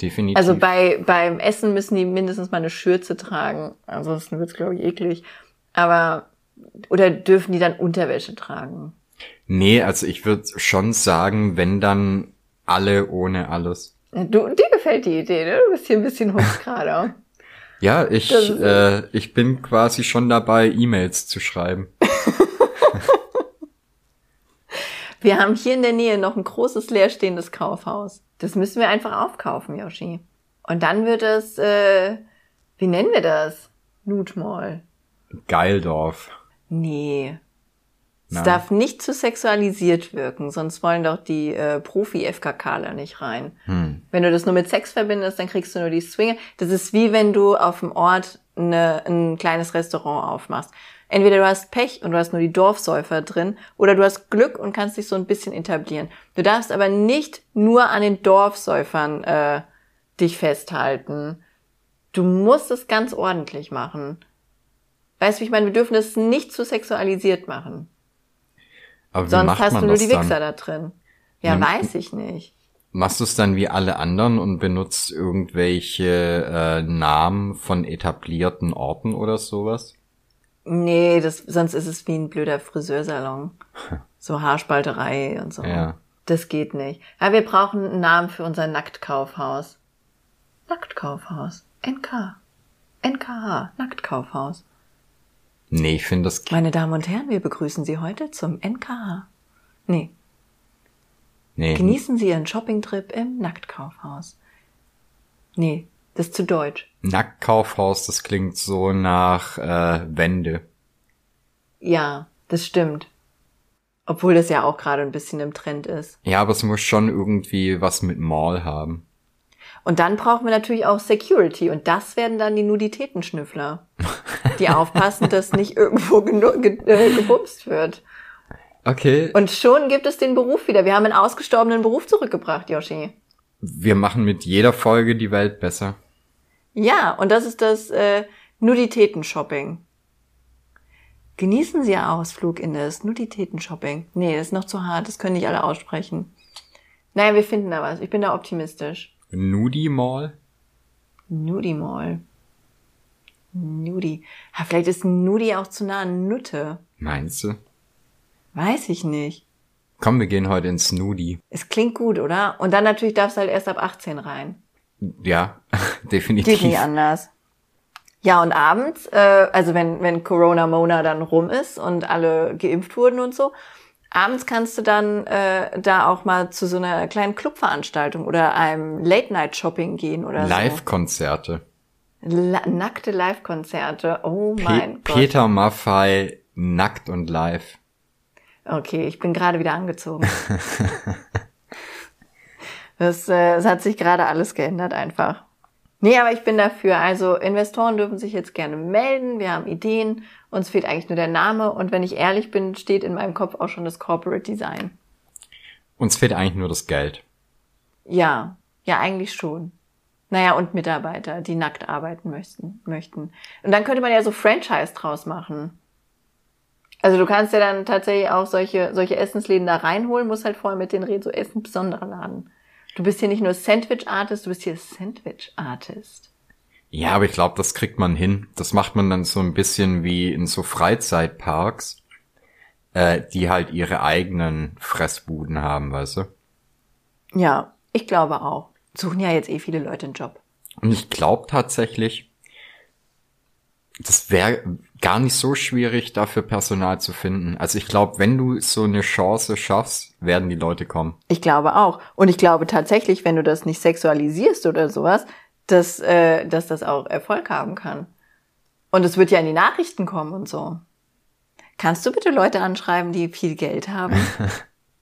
Definitiv. Also bei, beim Essen müssen die mindestens mal eine Schürze tragen. Ansonsten wird's glaube ich, eklig. Aber, oder dürfen die dann Unterwäsche tragen? Nee, also ich würde schon sagen, wenn dann alle ohne alles. Du, dir gefällt die Idee, ne? Du bist hier ein bisschen hoch [laughs] gerade. Ja, ich, äh, ich bin quasi schon dabei, E-Mails zu schreiben. [laughs] Wir haben hier in der Nähe noch ein großes leerstehendes Kaufhaus. Das müssen wir einfach aufkaufen, Yoshi. Und dann wird es, äh, wie nennen wir das? Nutmall. Geildorf. Nee. Es darf nicht zu sexualisiert wirken, sonst wollen doch die äh, Profi-FKKler nicht rein. Hm. Wenn du das nur mit Sex verbindest, dann kriegst du nur die Swinger. Das ist wie wenn du auf dem Ort eine, ein kleines Restaurant aufmachst. Entweder du hast Pech und du hast nur die Dorfsäufer drin, oder du hast Glück und kannst dich so ein bisschen etablieren. Du darfst aber nicht nur an den Dorfsäufern äh, dich festhalten. Du musst es ganz ordentlich machen. Weißt du, ich meine? Wir dürfen es nicht zu sexualisiert machen. Aber Sonst hast du nur die Wichser dann? da drin. Ja, ja, weiß ich nicht. Machst du es dann wie alle anderen und benutzt irgendwelche äh, Namen von etablierten Orten oder sowas? Nee, das, sonst ist es wie ein blöder Friseursalon. [laughs] So Haarspalterei und so. Ja. Das geht nicht. Ja, wir brauchen einen Namen für unser Nacktkaufhaus. Nacktkaufhaus. NK. NKH. Nacktkaufhaus. Nee, ich finde das... Meine Damen und Herren, wir begrüßen Sie heute zum NKH. Nee. Nee. Genießen Sie Ihren Shoppingtrip im Nacktkaufhaus. Nee, das ist zu deutsch. Nacktkaufhaus, das klingt so nach äh, Wände. Ja, das stimmt. Obwohl das ja auch gerade ein bisschen im Trend ist. Ja, aber es muss schon irgendwie was mit Mall haben. Und dann brauchen wir natürlich auch Security und das werden dann die Nuditätenschnüffler, die [laughs] aufpassen, dass nicht irgendwo ge äh, gebumst wird. Okay. Und schon gibt es den Beruf wieder. Wir haben einen ausgestorbenen Beruf zurückgebracht, Yoshi. Wir machen mit jeder Folge die Welt besser. Ja, und das ist das äh, Nuditäten-Shopping. Genießen Sie Ihr Ausflug in das Nuditäten-Shopping. Nee, das ist noch zu hart, das können nicht alle aussprechen. Naja, wir finden da was. Ich bin da optimistisch. Nudi Mall? Nudi Mall. Nudi. Ha, vielleicht ist Nudi auch zu nah an Nutte. Meinst du? Weiß ich nicht. Komm, wir gehen heute ins Nudi. Es klingt gut, oder? Und dann natürlich darfst du halt erst ab 18 rein. Ja, [laughs] definitiv. Geht nicht anders. Ja, und abends, äh, also wenn, wenn Corona Mona dann rum ist und alle geimpft wurden und so, abends kannst du dann äh, da auch mal zu so einer kleinen Clubveranstaltung oder einem Late-Night-Shopping gehen oder Live-Konzerte. so. La nackte Live-Konzerte. Oh mein Pe Gott. Peter Maffei nackt und live. Okay, ich bin gerade wieder angezogen. [laughs] das, äh, das hat sich gerade alles geändert einfach. Nee, aber ich bin dafür. Also Investoren dürfen sich jetzt gerne melden. Wir haben Ideen. Uns fehlt eigentlich nur der Name. Und wenn ich ehrlich bin, steht in meinem Kopf auch schon das Corporate Design. Uns fehlt eigentlich nur das Geld. Ja, ja, eigentlich schon. Naja, und Mitarbeiter, die nackt arbeiten möchten, möchten. Und dann könnte man ja so Franchise draus machen. Also du kannst ja dann tatsächlich auch solche, solche Essensläden da reinholen, musst halt vorher mit denen reden, so Essen besonderer Laden. Du bist hier nicht nur Sandwich-Artist, du bist hier Sandwich-Artist. Ja, aber ich glaube, das kriegt man hin. Das macht man dann so ein bisschen wie in so Freizeitparks, äh, die halt ihre eigenen Fressbuden haben, weißt du? Ja, ich glaube auch. Suchen ja jetzt eh viele Leute einen Job. Und ich glaube tatsächlich, das wäre gar nicht so schwierig, dafür Personal zu finden. Also ich glaube, wenn du so eine Chance schaffst, werden die Leute kommen. Ich glaube auch. Und ich glaube tatsächlich, wenn du das nicht sexualisierst oder sowas, dass, äh, dass das auch Erfolg haben kann. Und es wird ja in die Nachrichten kommen und so. Kannst du bitte Leute anschreiben, die viel Geld haben? [laughs]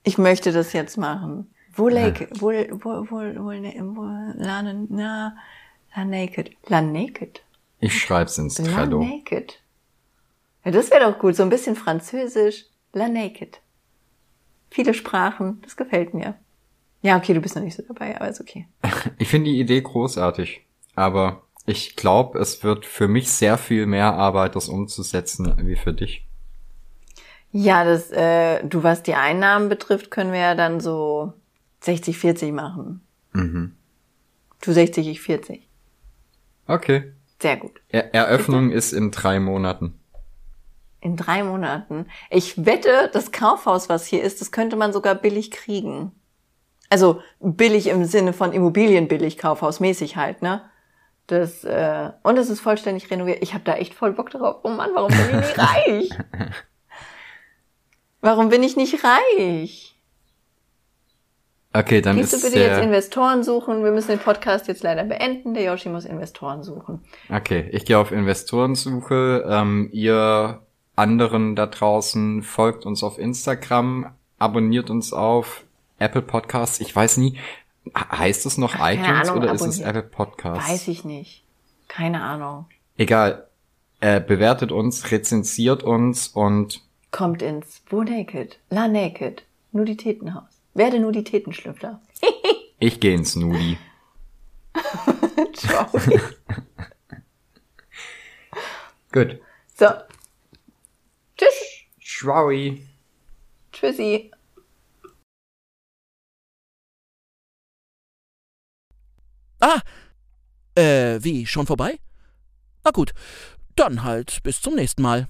Ich möchte das jetzt machen. Wo lake, wo, wo, wo, wo, wo, la, na, la naked. La naked. Ich schreib's ins La Trello. naked. Ja, das wäre doch gut. So ein bisschen Französisch. La naked. Viele Sprachen. Das gefällt mir. Ja, okay, du bist noch nicht so dabei, aber ist okay. [laughs] Ich finde die Idee großartig, aber ich glaube, es wird für mich sehr viel mehr Arbeit, das umzusetzen, wie für dich. Ja, das, äh, du, was die Einnahmen betrifft, können wir ja dann so 60-40 machen. Mhm. Du 60, ich 40. Okay. Sehr gut. Er Eröffnung ist in drei Monaten. In drei Monaten. Ich wette, das Kaufhaus, was hier ist, das könnte man sogar billig kriegen. Also billig im Sinne von Immobilienbillig, Kaufhausmäßig halt, ne? Das, äh, und es ist vollständig renoviert. Ich habe da echt voll Bock drauf. Oh Mann, warum bin ich nicht [laughs] reich? Warum bin ich nicht reich? Okay, dann du ist bitte jetzt der, Investoren suchen? Wir müssen den Podcast jetzt leider beenden. Der Yoshi muss Investoren suchen. Okay, ich gehe auf Investorensuche. Ähm, ihr anderen da draußen folgt uns auf Instagram, abonniert uns auf Apple Podcasts. Ich weiß nie, he- heißt es noch Ach, iTunes Ahnung, oder ist es. Apple Podcasts? Weiß ich nicht. Keine Ahnung. Egal. Äh, bewertet uns, rezensiert uns und Kommt ins Wo Naked, La Naked, Nuditätenhaus. Werde Nuditätenschlüpfer. [laughs] ich gehe ins Nudi. [laughs] Ciao. [laughs] Gut. so. Tschüss. Schwaui. Tschüssi. Ah, äh, wie, schon vorbei? Na gut, dann halt bis zum nächsten Mal.